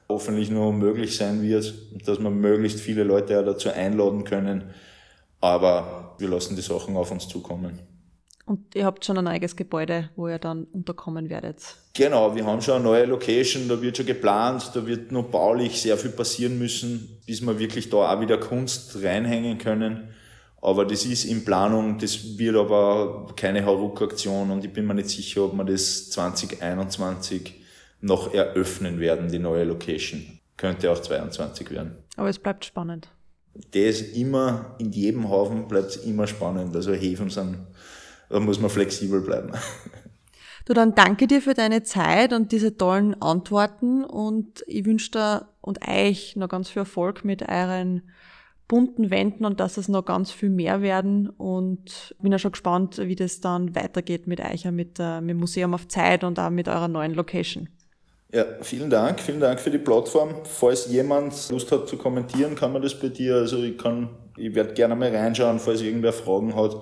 hoffentlich nur möglich sein wird, dass wir möglichst viele Leute dazu einladen können. Aber wir lassen die Sachen auf uns zukommen. Und ihr habt schon ein eigenes Gebäude, wo ihr dann unterkommen werdet. Genau, wir haben schon eine neue Location, da wird schon geplant, da wird noch baulich sehr viel passieren müssen, bis wir wirklich da auch wieder Kunst reinhängen können. Aber das ist in Planung, das wird aber keine Hauruck-Aktion und ich bin mir nicht sicher, ob wir das 2021 noch eröffnen werden, die neue Location. Könnte auch 22 werden. Aber es bleibt spannend. Das immer, in jedem Hafen bleibt es immer spannend. Also Häfen sind da muss man flexibel bleiben. Du, dann danke dir für deine Zeit und diese tollen Antworten und ich wünsche dir und euch noch ganz viel Erfolg mit euren bunten Wänden und dass es noch ganz viel mehr werden und bin ja schon gespannt, wie das dann weitergeht mit euch, mit, äh, mit dem Museum auf Zeit und auch mit eurer neuen Location. Ja, vielen Dank, vielen Dank für die Plattform. Falls jemand Lust hat zu kommentieren, kann man das bei dir, also ich kann, ich werde gerne mal reinschauen, falls irgendwer Fragen hat.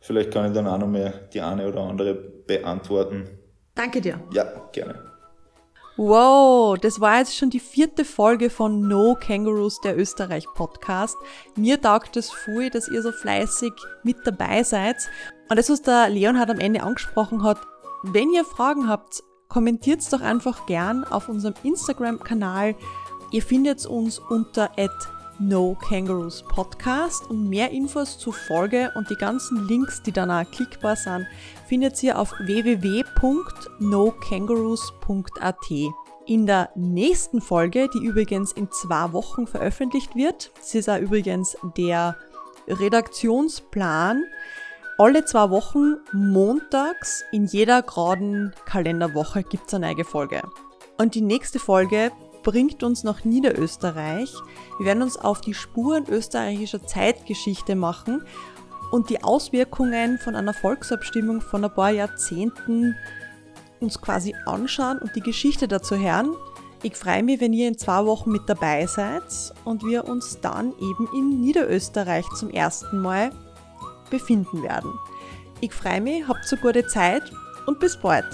Vielleicht kann ich dann auch noch mehr die eine oder andere beantworten. Danke dir. Ja, gerne. Wow, das war jetzt schon die vierte Folge von No Kangaroos, der Österreich Podcast. Mir taugt es voll, dass ihr so fleißig mit dabei seid. Und das, was der Leon hat am Ende angesprochen hat, wenn ihr Fragen habt, kommentiert es doch einfach gern auf unserem Instagram-Kanal. Ihr findet uns unter No Kangaroos Podcast und mehr Infos zur Folge und die ganzen Links, die dann auch klickbar sind, findet ihr auf www.nokangaroos.at. In der nächsten Folge, die übrigens in zwei Wochen veröffentlicht wird, das ist auch übrigens der Redaktionsplan, alle zwei Wochen montags in jeder geraden Kalenderwoche gibt es eine neue Folge. Und die nächste Folge bringt uns nach Niederösterreich. Wir werden uns auf die Spuren österreichischer Zeitgeschichte machen und die Auswirkungen von einer Volksabstimmung von ein paar Jahrzehnten uns quasi anschauen und die Geschichte dazu hören. Ich freue mich, wenn ihr in zwei Wochen mit dabei seid und wir uns dann eben in Niederösterreich zum ersten Mal befinden werden. Ich freue mich, habt so gute Zeit und bis bald.